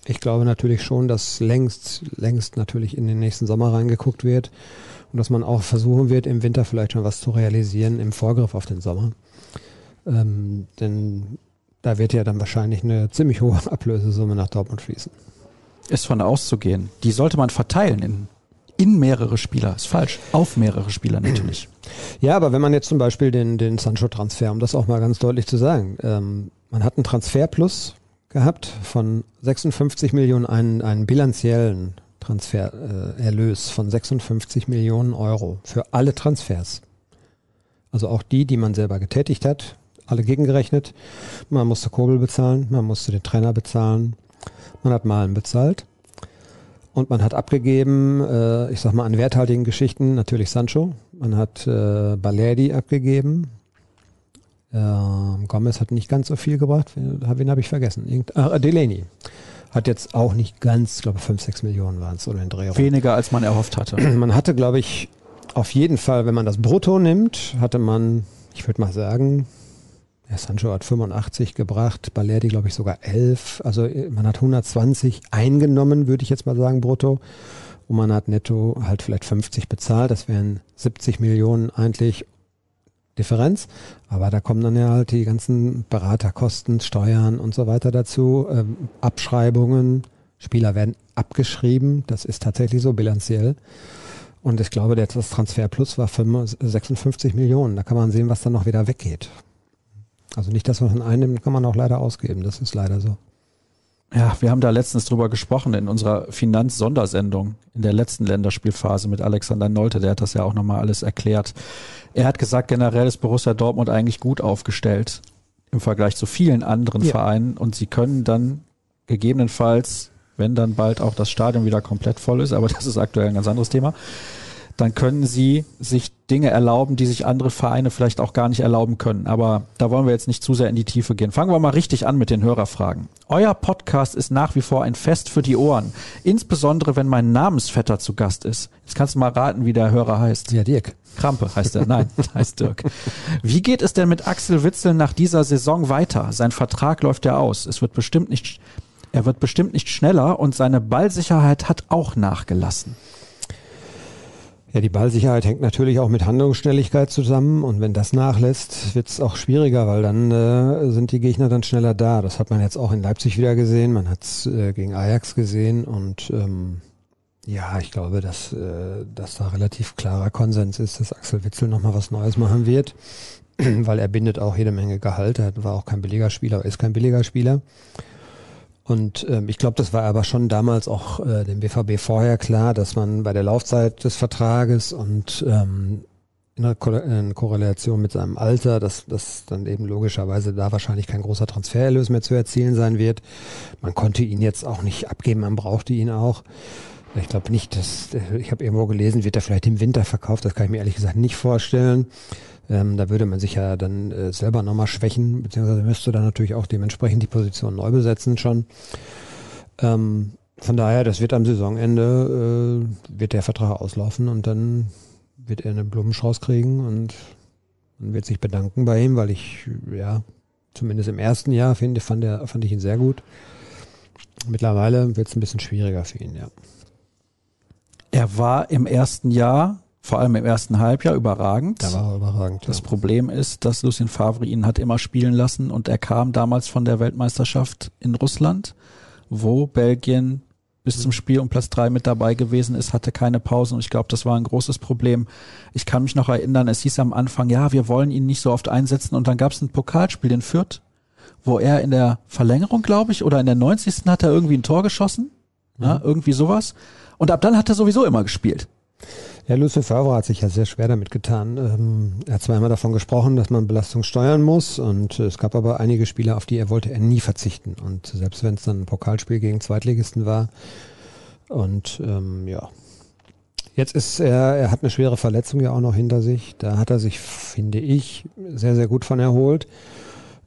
ich glaube natürlich schon, dass längst, längst natürlich in den nächsten Sommer reingeguckt wird und dass man auch versuchen wird, im Winter vielleicht schon was zu realisieren im Vorgriff auf den Sommer. Ähm, denn da wird ja dann wahrscheinlich eine ziemlich hohe Ablösesumme nach Dortmund fließen. Ist von auszugehen. Die sollte man verteilen in in mehrere Spieler. Ist falsch. Auf mehrere Spieler natürlich. Ja, aber wenn man jetzt zum Beispiel den, den Sancho-Transfer, um das auch mal ganz deutlich zu sagen, ähm, man hat einen Transferplus gehabt von 56 Millionen, einen, einen bilanziellen Transfererlös äh, von 56 Millionen Euro für alle Transfers. Also auch die, die man selber getätigt hat, alle gegengerechnet. Man musste Kobel bezahlen, man musste den Trainer bezahlen, man hat Malen bezahlt. Und man hat abgegeben, äh, ich sag mal, an werthaltigen Geschichten natürlich Sancho. Man hat äh, Balerdi abgegeben. Äh, Gomez hat nicht ganz so viel gebracht. Wen, habe ich vergessen? Irgend, ah, Delaney. Hat jetzt auch nicht ganz, ich glaube 5, 6 Millionen waren es oder in Dreh. Weniger als man erhofft hatte. Man hatte, glaube ich, auf jeden Fall, wenn man das Brutto nimmt, hatte man, ich würde mal sagen, ja, Sancho hat 85 gebracht, Balerdi glaube ich sogar 11. Also man hat 120 eingenommen, würde ich jetzt mal sagen, brutto. und man hat netto halt vielleicht 50 bezahlt. Das wären 70 Millionen eigentlich Differenz. Aber da kommen dann ja halt die ganzen Beraterkosten, Steuern und so weiter dazu, ähm, Abschreibungen. Spieler werden abgeschrieben. Das ist tatsächlich so bilanziell. Und ich glaube, das Transfer Plus war 56 Millionen. Da kann man sehen, was dann noch wieder weggeht. Also nicht, dass man einnimmt, kann man auch leider ausgeben. Das ist leider so. Ja, wir haben da letztens drüber gesprochen in unserer Finanz-Sondersendung in der letzten Länderspielphase mit Alexander Nolte. Der hat das ja auch nochmal alles erklärt. Er hat gesagt, generell ist Borussia Dortmund eigentlich gut aufgestellt im Vergleich zu vielen anderen ja. Vereinen und sie können dann gegebenenfalls, wenn dann bald auch das Stadion wieder komplett voll ist, aber das ist aktuell ein ganz anderes Thema, dann können sie sich Dinge erlauben, die sich andere Vereine vielleicht auch gar nicht erlauben können. Aber da wollen wir jetzt nicht zu sehr in die Tiefe gehen. Fangen wir mal richtig an mit den Hörerfragen. Euer Podcast ist nach wie vor ein Fest für die Ohren. Insbesondere, wenn mein Namensvetter zu Gast ist. Jetzt kannst du mal raten, wie der Hörer heißt. Ja, Dirk. Krampe heißt er. Nein, heißt Dirk. Wie geht es denn mit Axel Witzel nach dieser Saison weiter? Sein Vertrag läuft ja aus. Es wird bestimmt nicht, er wird bestimmt nicht schneller und seine Ballsicherheit hat auch nachgelassen. Ja, die Ballsicherheit hängt natürlich auch mit Handlungsschnelligkeit zusammen und wenn das nachlässt, wird es auch schwieriger, weil dann äh, sind die Gegner dann schneller da. Das hat man jetzt auch in Leipzig wieder gesehen, man hat es äh, gegen Ajax gesehen und ähm, ja, ich glaube, dass, äh, dass da relativ klarer Konsens ist, dass Axel Witzel nochmal was Neues machen wird, weil er bindet auch jede Menge Gehalt. Er war auch kein billiger Spieler, ist kein billiger Spieler. Und ähm, ich glaube, das war aber schon damals auch äh, dem BVB vorher klar, dass man bei der Laufzeit des Vertrages und ähm, in, in Korrelation mit seinem Alter, dass das dann eben logischerweise da wahrscheinlich kein großer Transfererlös mehr zu erzielen sein wird. Man konnte ihn jetzt auch nicht abgeben, man brauchte ihn auch. Ich glaube nicht, dass ich habe irgendwo gelesen, wird er vielleicht im Winter verkauft. Das kann ich mir ehrlich gesagt nicht vorstellen. Ähm, da würde man sich ja dann äh, selber nochmal schwächen, beziehungsweise müsste dann natürlich auch dementsprechend die Position neu besetzen schon. Ähm, von daher, das wird am Saisonende, äh, wird der Vertrag auslaufen und dann wird er eine Blumenstrauß kriegen und man wird sich bedanken bei ihm, weil ich, ja, zumindest im ersten Jahr finde, fand, fand ich ihn sehr gut. Mittlerweile wird es ein bisschen schwieriger für ihn, ja. Er war im ersten Jahr vor allem im ersten Halbjahr überragend. Da war er überragend. Das ja. Problem ist, dass Lucien Favre ihn hat immer spielen lassen und er kam damals von der Weltmeisterschaft in Russland, wo Belgien bis zum Spiel um Platz drei mit dabei gewesen ist, hatte keine Pause und ich glaube, das war ein großes Problem. Ich kann mich noch erinnern, es hieß am Anfang, ja, wir wollen ihn nicht so oft einsetzen und dann gab es ein Pokalspiel in Fürth, wo er in der Verlängerung, glaube ich, oder in der 90. hat er irgendwie ein Tor geschossen, mhm. ja, irgendwie sowas. Und ab dann hat er sowieso immer gespielt. Ja, Lucien Favre hat sich ja sehr schwer damit getan. Ähm, er hat zweimal davon gesprochen, dass man Belastung steuern muss und es gab aber einige Spieler, auf die er wollte er nie verzichten. Und selbst wenn es dann ein Pokalspiel gegen Zweitligisten war und ähm, ja, Jetzt ist er, er hat eine schwere Verletzung ja auch noch hinter sich. Da hat er sich, finde ich, sehr, sehr gut von erholt.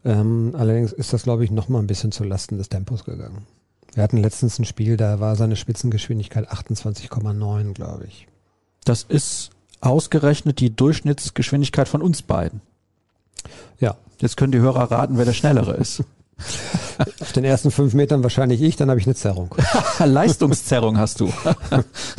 Ähm, allerdings ist das, glaube ich, noch mal ein bisschen zu Lasten des Tempos gegangen. Wir hatten letztens ein Spiel, da war seine Spitzengeschwindigkeit 28,9, glaube ich. Das ist ausgerechnet die Durchschnittsgeschwindigkeit von uns beiden. Ja. Jetzt können die Hörer raten, wer der Schnellere ist. Auf den ersten fünf Metern wahrscheinlich ich, dann habe ich eine Zerrung. Leistungszerrung hast du.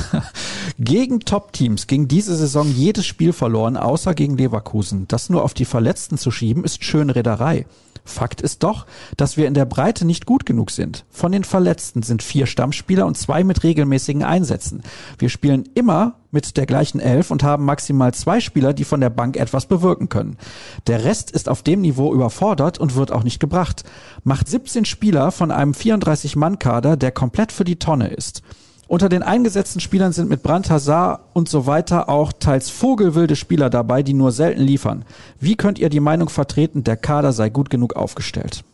gegen Top-Teams ging diese Saison jedes Spiel verloren, außer gegen Leverkusen. Das nur auf die Verletzten zu schieben, ist schön Reederei. Fakt ist doch, dass wir in der Breite nicht gut genug sind. Von den Verletzten sind vier Stammspieler und zwei mit regelmäßigen Einsätzen. Wir spielen immer mit der gleichen Elf und haben maximal zwei Spieler, die von der Bank etwas bewirken können. Der Rest ist auf dem Niveau überfordert und wird auch nicht gebracht. Macht 17 Spieler von einem 34-Mann-Kader, der komplett für die Tonne ist. Unter den eingesetzten Spielern sind mit Brand Hazard und so weiter auch teils vogelwilde Spieler dabei, die nur selten liefern. Wie könnt ihr die Meinung vertreten, der Kader sei gut genug aufgestellt?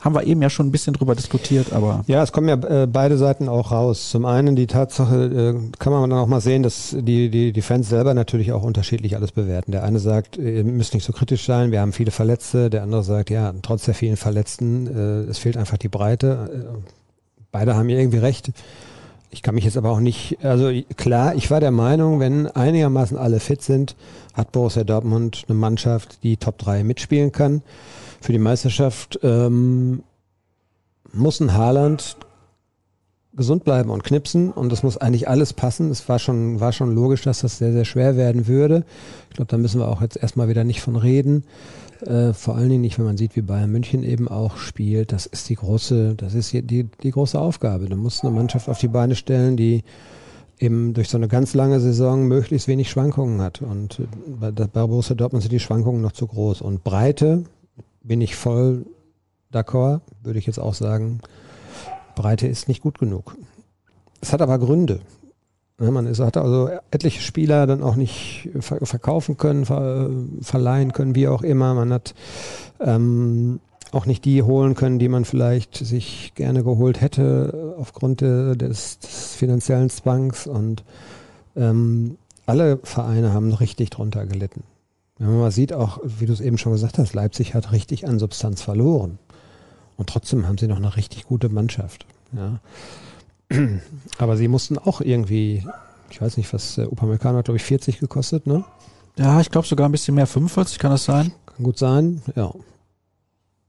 Haben wir eben ja schon ein bisschen drüber diskutiert, aber. Ja, es kommen ja äh, beide Seiten auch raus. Zum einen die Tatsache, äh, kann man dann auch mal sehen, dass die, die, die Fans selber natürlich auch unterschiedlich alles bewerten. Der eine sagt, ihr müsst nicht so kritisch sein, wir haben viele Verletzte. Der andere sagt, ja, trotz der vielen Verletzten, äh, es fehlt einfach die Breite. Äh, beide haben irgendwie recht. Ich kann mich jetzt aber auch nicht, also klar, ich war der Meinung, wenn einigermaßen alle fit sind, hat Borussia Dortmund eine Mannschaft, die Top 3 mitspielen kann. Für die Meisterschaft ähm, muss ein Haaland gesund bleiben und knipsen und das muss eigentlich alles passen. Es war schon, war schon logisch, dass das sehr, sehr schwer werden würde. Ich glaube, da müssen wir auch jetzt erstmal wieder nicht von reden. Äh, vor allen Dingen nicht, wenn man sieht, wie Bayern München eben auch spielt. Das ist die große, das ist die, die große Aufgabe. Du musst eine Mannschaft auf die Beine stellen, die eben durch so eine ganz lange Saison möglichst wenig Schwankungen hat. Und bei, bei Borussia Dortmund sind die Schwankungen noch zu groß. Und Breite bin ich voll d'accord, würde ich jetzt auch sagen. Breite ist nicht gut genug. Es hat aber Gründe. Man ist, hat also etliche Spieler dann auch nicht verkaufen können, ver, verleihen können, wie auch immer. Man hat ähm, auch nicht die holen können, die man vielleicht sich gerne geholt hätte aufgrund des, des finanziellen Zwangs. Und ähm, alle Vereine haben richtig drunter gelitten. Wenn man mal sieht, auch wie du es eben schon gesagt hast, Leipzig hat richtig an Substanz verloren. Und trotzdem haben sie noch eine richtig gute Mannschaft. Ja. Aber sie mussten auch irgendwie, ich weiß nicht, was der Upamecano hat, glaube ich, 40 gekostet, ne? Ja, ich glaube sogar ein bisschen mehr, 45 kann das sein. Kann gut sein, ja.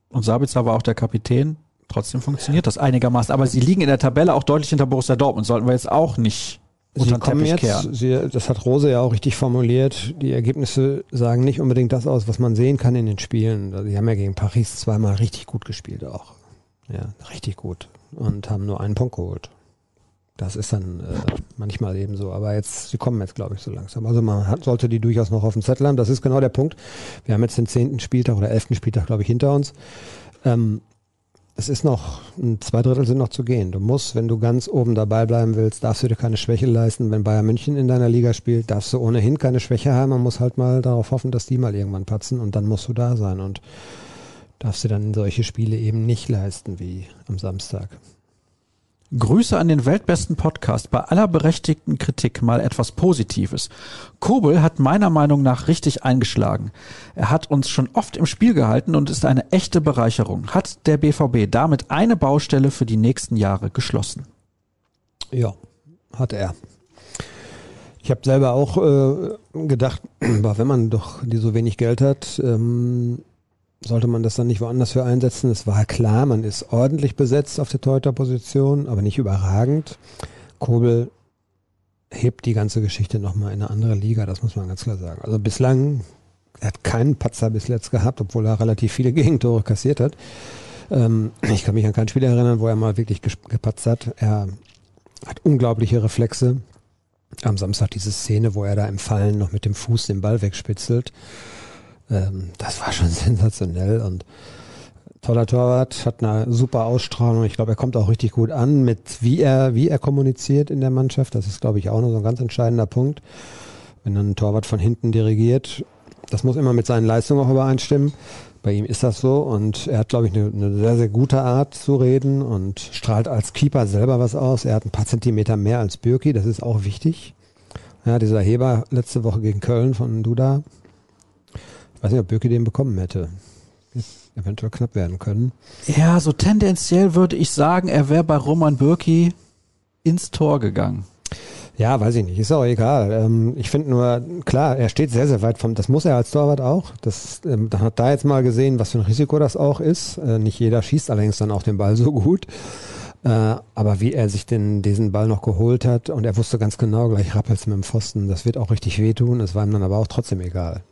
Und Sabitzer war auch der Kapitän. Trotzdem funktioniert das einigermaßen. Aber sie liegen in der Tabelle auch deutlich hinter Borussia Dortmund. Sollten wir jetzt auch nicht Sie kommen jetzt, Sie, das hat Rose ja auch richtig formuliert, die Ergebnisse sagen nicht unbedingt das aus, was man sehen kann in den Spielen. Sie haben ja gegen Paris zweimal richtig gut gespielt auch. Ja, richtig gut. Und haben nur einen Punkt geholt. Das ist dann äh, manchmal eben so. Aber jetzt, sie kommen jetzt, glaube ich, so langsam. Also man hat, sollte die durchaus noch auf dem Zettel haben. Das ist genau der Punkt. Wir haben jetzt den zehnten Spieltag oder elften Spieltag, glaube ich, hinter uns. Ähm, es ist noch, zwei Drittel sind noch zu gehen. Du musst, wenn du ganz oben dabei bleiben willst, darfst du dir keine Schwäche leisten. Wenn Bayern München in deiner Liga spielt, darfst du ohnehin keine Schwäche haben. Man muss halt mal darauf hoffen, dass die mal irgendwann patzen und dann musst du da sein und darfst dir dann solche Spiele eben nicht leisten wie am Samstag. Grüße an den weltbesten Podcast. Bei aller berechtigten Kritik mal etwas Positives. Kobel hat meiner Meinung nach richtig eingeschlagen. Er hat uns schon oft im Spiel gehalten und ist eine echte Bereicherung. Hat der BVB damit eine Baustelle für die nächsten Jahre geschlossen? Ja, hat er. Ich habe selber auch äh, gedacht, wenn man doch die so wenig Geld hat, ähm, sollte man das dann nicht woanders für einsetzen? Es war klar, man ist ordentlich besetzt auf der Torhüterposition, aber nicht überragend. Kobel hebt die ganze Geschichte nochmal in eine andere Liga, das muss man ganz klar sagen. Also bislang, er hat keinen Patzer bis jetzt gehabt, obwohl er relativ viele Gegentore kassiert hat. Ähm, ich kann mich an kein Spiel erinnern, wo er mal wirklich gepatzt hat. Er hat unglaubliche Reflexe. Am Samstag diese Szene, wo er da im Fallen noch mit dem Fuß den Ball wegspitzelt. Ähm, das war schon sensationell und toller Torwart, hat eine super Ausstrahlung. Ich glaube, er kommt auch richtig gut an mit wie er, wie er kommuniziert in der Mannschaft. Das ist, glaube ich, auch noch so ein ganz entscheidender Punkt. Wenn dann ein Torwart von hinten dirigiert, das muss immer mit seinen Leistungen auch übereinstimmen. Bei ihm ist das so und er hat, glaube ich, eine, eine, sehr, sehr gute Art zu reden und strahlt als Keeper selber was aus. Er hat ein paar Zentimeter mehr als Birki, das ist auch wichtig. Ja, dieser Heber letzte Woche gegen Köln von Duda, ich weiß nicht, ob Birki den bekommen hätte. Eventuell knapp werden können. Ja, so tendenziell würde ich sagen, er wäre bei Roman Birki ins Tor gegangen. Ja, weiß ich nicht, ist auch egal. Ähm, ich finde nur, klar, er steht sehr, sehr weit vom, das muss er als Torwart auch. Das, ähm, hat da jetzt mal gesehen, was für ein Risiko das auch ist. Äh, nicht jeder schießt allerdings dann auch den Ball so gut. Äh, aber wie er sich denn diesen Ball noch geholt hat und er wusste ganz genau, gleich rappelt's mit dem Pfosten, das wird auch richtig wehtun. Es war ihm dann aber auch trotzdem egal.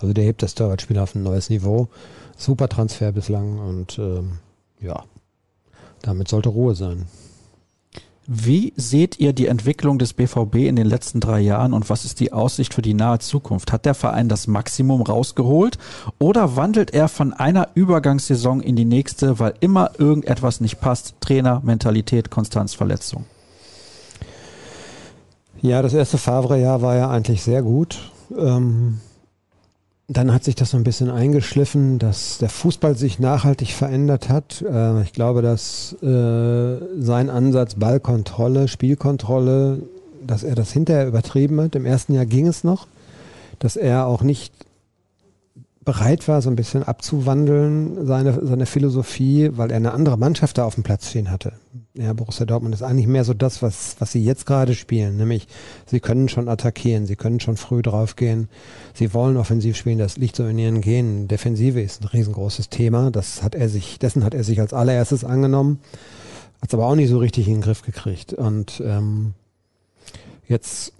Also der hebt das Torwartspiel auf ein neues Niveau. Super Transfer bislang und ähm, ja, damit sollte Ruhe sein. Wie seht ihr die Entwicklung des BVB in den letzten drei Jahren und was ist die Aussicht für die nahe Zukunft? Hat der Verein das Maximum rausgeholt oder wandelt er von einer Übergangssaison in die nächste, weil immer irgendetwas nicht passt? Trainer, Mentalität, Konstanz, Verletzung. Ja, das erste Favre-Jahr war ja eigentlich sehr gut. Ähm, dann hat sich das so ein bisschen eingeschliffen, dass der Fußball sich nachhaltig verändert hat. Äh, ich glaube, dass äh, sein Ansatz Ballkontrolle, Spielkontrolle, dass er das hinterher übertrieben hat. Im ersten Jahr ging es noch, dass er auch nicht bereit war, so ein bisschen abzuwandeln, seine, seine Philosophie, weil er eine andere Mannschaft da auf dem Platz stehen hatte. Ja, Borussia Dortmund ist eigentlich mehr so das, was, was sie jetzt gerade spielen, nämlich sie können schon attackieren, sie können schon früh draufgehen, sie wollen offensiv spielen, das liegt so in ihren Genen. Defensive ist ein riesengroßes Thema, das hat er sich, dessen hat er sich als allererstes angenommen. Hat es aber auch nicht so richtig in den Griff gekriegt. Und ähm, jetzt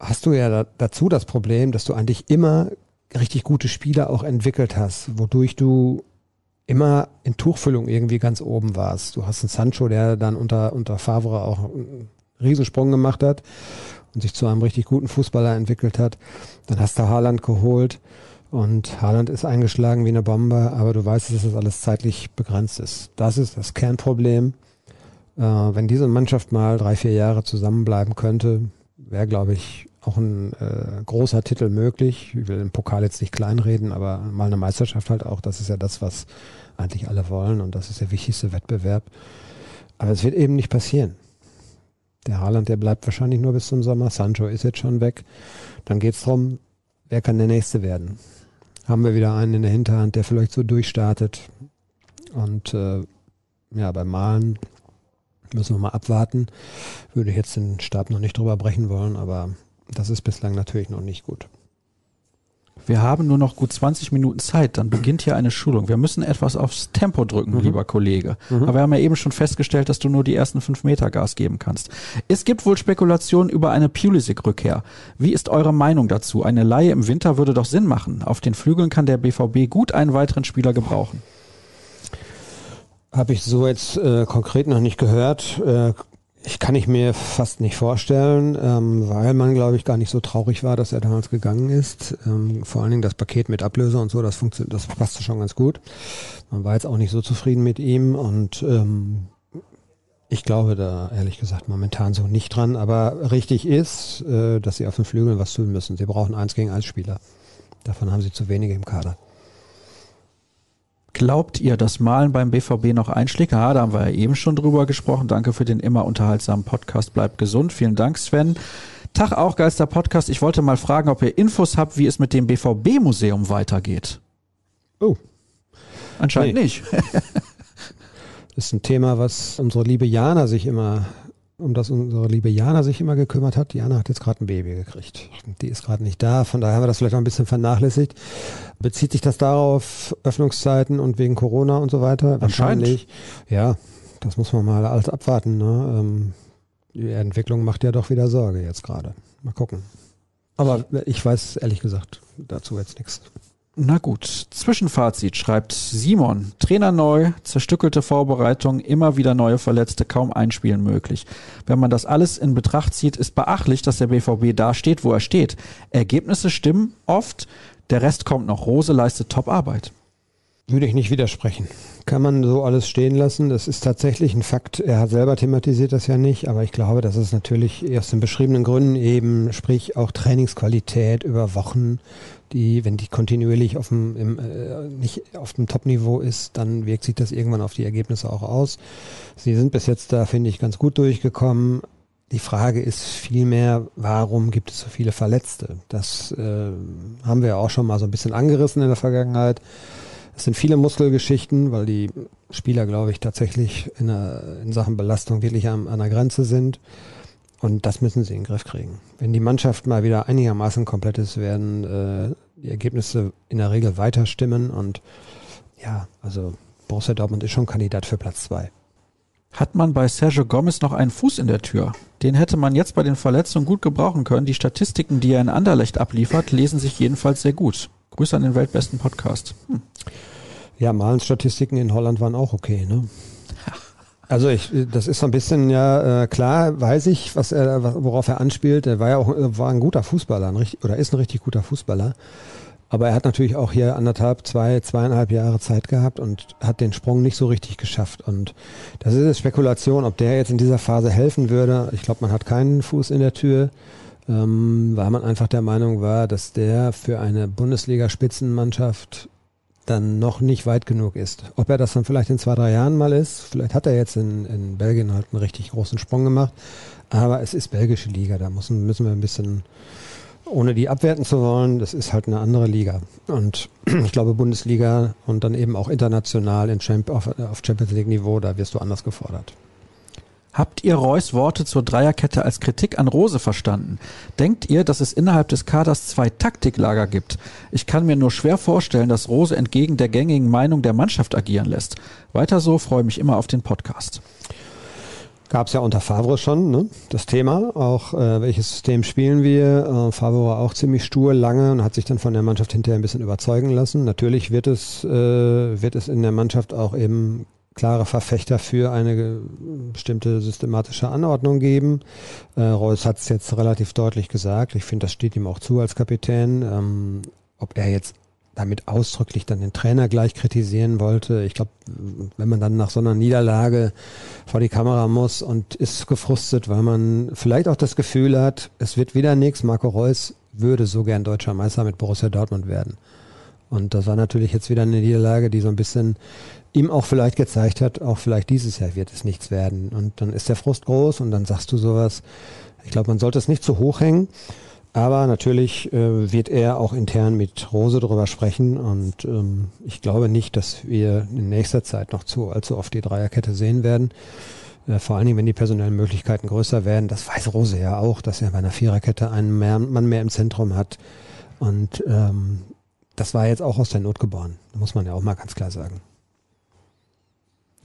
hast du ja da, dazu das Problem, dass du eigentlich immer richtig gute Spieler auch entwickelt hast, wodurch du immer in Tuchfüllung irgendwie ganz oben warst. Du hast einen Sancho, der dann unter, unter Favre auch einen Riesensprung gemacht hat und sich zu einem richtig guten Fußballer entwickelt hat. Dann hast du Haaland geholt und Haaland ist eingeschlagen wie eine Bombe, aber du weißt, dass das alles zeitlich begrenzt ist. Das ist das Kernproblem. Äh, wenn diese Mannschaft mal drei, vier Jahre zusammenbleiben könnte, wäre, glaube ich, auch ein äh, großer Titel möglich. Ich will den Pokal jetzt nicht kleinreden, aber mal eine Meisterschaft halt auch. Das ist ja das, was eigentlich alle wollen und das ist der wichtigste Wettbewerb. Aber es wird eben nicht passieren. Der Haaland, der bleibt wahrscheinlich nur bis zum Sommer. Sancho ist jetzt schon weg. Dann geht es darum, wer kann der Nächste werden? Haben wir wieder einen in der Hinterhand, der vielleicht so durchstartet. Und äh, ja, beim Malen müssen wir mal abwarten. Würde ich jetzt den Stab noch nicht drüber brechen wollen, aber das ist bislang natürlich noch nicht gut. Wir haben nur noch gut 20 Minuten Zeit, dann beginnt hier eine Schulung. Wir müssen etwas aufs Tempo drücken, mhm. lieber Kollege. Mhm. Aber wir haben ja eben schon festgestellt, dass du nur die ersten fünf Meter Gas geben kannst. Es gibt wohl Spekulationen über eine Pulisic-Rückkehr. Wie ist eure Meinung dazu? Eine Laie im Winter würde doch Sinn machen. Auf den Flügeln kann der BVB gut einen weiteren Spieler gebrauchen. Habe ich so jetzt äh, konkret noch nicht gehört. Äh, ich kann ich mir fast nicht vorstellen, ähm, weil man, glaube ich, gar nicht so traurig war, dass er damals gegangen ist. Ähm, vor allen Dingen das Paket mit Ablöser und so, das funktioniert, das passte schon ganz gut. Man war jetzt auch nicht so zufrieden mit ihm und ähm, ich glaube da ehrlich gesagt momentan so nicht dran. Aber richtig ist, äh, dass sie auf den Flügeln was tun müssen. Sie brauchen eins gegen eins Spieler. Davon haben sie zu wenige im Kader. Glaubt ihr, dass Malen beim BVB noch einschlägt? Ja, da haben wir ja eben schon drüber gesprochen. Danke für den immer unterhaltsamen Podcast. Bleibt gesund. Vielen Dank, Sven. Tag auch, geilster Podcast. Ich wollte mal fragen, ob ihr Infos habt, wie es mit dem BVB-Museum weitergeht. Oh. Anscheinend nee. nicht. das ist ein Thema, was unsere liebe Jana sich immer um das unsere liebe Jana sich immer gekümmert hat. Jana hat jetzt gerade ein Baby gekriegt. Die ist gerade nicht da, von daher haben wir das vielleicht auch ein bisschen vernachlässigt. Bezieht sich das darauf, Öffnungszeiten und wegen Corona und so weiter? Wahrscheinlich. Ja, das muss man mal alles abwarten. Ne? Ähm, die Entwicklung macht ja doch wieder Sorge jetzt gerade. Mal gucken. Aber ich weiß ehrlich gesagt dazu jetzt nichts. Na gut, Zwischenfazit schreibt Simon. Trainer neu, zerstückelte Vorbereitung, immer wieder neue Verletzte, kaum einspielen möglich. Wenn man das alles in Betracht zieht, ist beachtlich, dass der BVB da steht, wo er steht. Ergebnisse stimmen oft, der Rest kommt noch. Rose leistet Top-Arbeit. Würde ich nicht widersprechen. Kann man so alles stehen lassen. Das ist tatsächlich ein Fakt. Er hat selber thematisiert das ja nicht, aber ich glaube, dass es natürlich aus den beschriebenen Gründen eben, sprich auch Trainingsqualität über Wochen, die, wenn die kontinuierlich auf dem, im, äh, nicht auf dem Top-Niveau ist, dann wirkt sich das irgendwann auf die Ergebnisse auch aus. Sie sind bis jetzt da, finde ich, ganz gut durchgekommen. Die Frage ist vielmehr, warum gibt es so viele Verletzte? Das äh, haben wir auch schon mal so ein bisschen angerissen in der Vergangenheit. Es sind viele Muskelgeschichten, weil die Spieler, glaube ich, tatsächlich in, der, in Sachen Belastung wirklich an, an der Grenze sind. Und das müssen sie in den Griff kriegen. Wenn die Mannschaft mal wieder einigermaßen komplett ist, werden äh, die Ergebnisse in der Regel weiter stimmen. Und ja, also Borussia Dortmund ist schon Kandidat für Platz zwei. Hat man bei Sergio Gomez noch einen Fuß in der Tür? Den hätte man jetzt bei den Verletzungen gut gebrauchen können. Die Statistiken, die er in Anderlecht abliefert, lesen sich jedenfalls sehr gut. Grüße an den weltbesten Podcast. Hm. Ja, Malens Statistiken in Holland waren auch okay, ne? Also ich, das ist so ein bisschen ja äh, klar, weiß ich, was er, worauf er anspielt. Er war ja auch war ein guter Fußballer, ein richtig, oder ist ein richtig guter Fußballer. Aber er hat natürlich auch hier anderthalb, zwei, zweieinhalb Jahre Zeit gehabt und hat den Sprung nicht so richtig geschafft. Und das ist Spekulation, ob der jetzt in dieser Phase helfen würde. Ich glaube, man hat keinen Fuß in der Tür, ähm, weil man einfach der Meinung war, dass der für eine Bundesliga-Spitzenmannschaft dann noch nicht weit genug ist. Ob er das dann vielleicht in zwei, drei Jahren mal ist, vielleicht hat er jetzt in, in Belgien halt einen richtig großen Sprung gemacht, aber es ist belgische Liga, da müssen, müssen wir ein bisschen, ohne die abwerten zu wollen, das ist halt eine andere Liga. Und ich glaube, Bundesliga und dann eben auch international in Champ auf, auf Champions League Niveau, da wirst du anders gefordert. Habt ihr Reus Worte zur Dreierkette als Kritik an Rose verstanden? Denkt ihr, dass es innerhalb des Kaders zwei Taktiklager gibt? Ich kann mir nur schwer vorstellen, dass Rose entgegen der gängigen Meinung der Mannschaft agieren lässt. Weiter so, freue mich immer auf den Podcast. Gab es ja unter Favre schon, ne? das Thema, auch äh, welches System spielen wir. Äh, Favre war auch ziemlich stur lange und hat sich dann von der Mannschaft hinterher ein bisschen überzeugen lassen. Natürlich wird es, äh, wird es in der Mannschaft auch eben klare Verfechter für eine bestimmte systematische Anordnung geben. Äh, Reus hat es jetzt relativ deutlich gesagt. Ich finde, das steht ihm auch zu als Kapitän. Ähm, ob er jetzt damit ausdrücklich dann den Trainer gleich kritisieren wollte. Ich glaube, wenn man dann nach so einer Niederlage vor die Kamera muss und ist gefrustet, weil man vielleicht auch das Gefühl hat, es wird wieder nichts. Marco Reus würde so gern deutscher Meister mit Borussia Dortmund werden. Und das war natürlich jetzt wieder eine Niederlage, die so ein bisschen ihm auch vielleicht gezeigt hat, auch vielleicht dieses Jahr wird es nichts werden. Und dann ist der Frust groß und dann sagst du sowas. Ich glaube, man sollte es nicht zu hoch hängen. Aber natürlich äh, wird er auch intern mit Rose darüber sprechen und ähm, ich glaube nicht, dass wir in nächster Zeit noch zu allzu oft die Dreierkette sehen werden. Äh, vor allen Dingen, wenn die personellen Möglichkeiten größer werden. Das weiß Rose ja auch, dass er bei einer Viererkette einen mehr, Mann mehr im Zentrum hat. Und ähm, das war jetzt auch aus der Not geboren. muss man ja auch mal ganz klar sagen.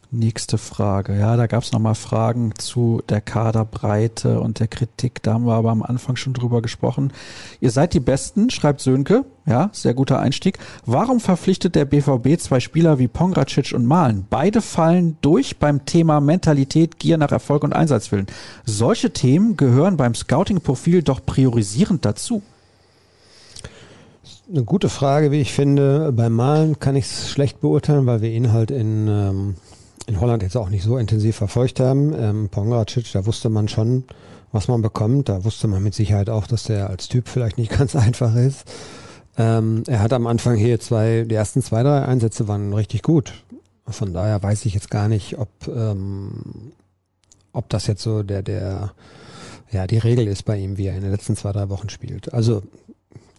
Nächste Frage. Ja, da gab es nochmal Fragen zu der Kaderbreite und der Kritik. Da haben wir aber am Anfang schon drüber gesprochen. Ihr seid die Besten, schreibt Sönke. Ja, sehr guter Einstieg. Warum verpflichtet der BVB zwei Spieler wie Pongracic und Malen? Beide fallen durch beim Thema Mentalität, Gier nach Erfolg und Einsatzwillen. Solche Themen gehören beim Scouting-Profil doch priorisierend dazu. Eine gute Frage, wie ich finde. Beim Malen kann ich es schlecht beurteilen, weil wir ihn halt in ähm, in Holland jetzt auch nicht so intensiv verfolgt haben. Ähm, Pongracic, da wusste man schon, was man bekommt. Da wusste man mit Sicherheit auch, dass der als Typ vielleicht nicht ganz einfach ist. Ähm, er hat am Anfang hier zwei, die ersten zwei, drei Einsätze waren richtig gut. Von daher weiß ich jetzt gar nicht, ob, ähm, ob das jetzt so der, der, ja, die Regel ist bei ihm, wie er in den letzten zwei, drei Wochen spielt. Also,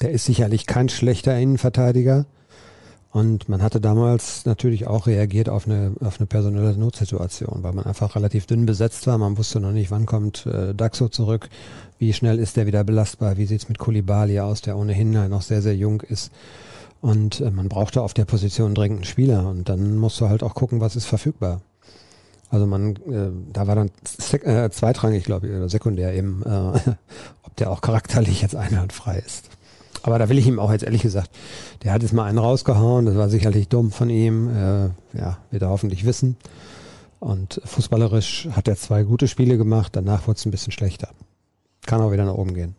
der ist sicherlich kein schlechter Innenverteidiger. Und man hatte damals natürlich auch reagiert auf eine, auf eine personelle Notsituation, weil man einfach relativ dünn besetzt war. Man wusste noch nicht, wann kommt äh, Daxo zurück, wie schnell ist der wieder belastbar, wie sieht's mit Kulibali aus, der ohnehin noch sehr, sehr jung ist. Und äh, man brauchte auf der Position dringend einen Spieler. Und dann musst du halt auch gucken, was ist verfügbar. Also man, äh, da war dann äh, zweitrangig, glaube ich, oder sekundär eben, äh, ob der auch charakterlich jetzt einwandfrei ist. Aber da will ich ihm auch jetzt ehrlich gesagt, der hat jetzt mal einen rausgehauen, das war sicherlich dumm von ihm, äh, ja, wird er hoffentlich wissen. Und fußballerisch hat er zwei gute Spiele gemacht, danach wurde es ein bisschen schlechter. Kann auch wieder nach oben gehen.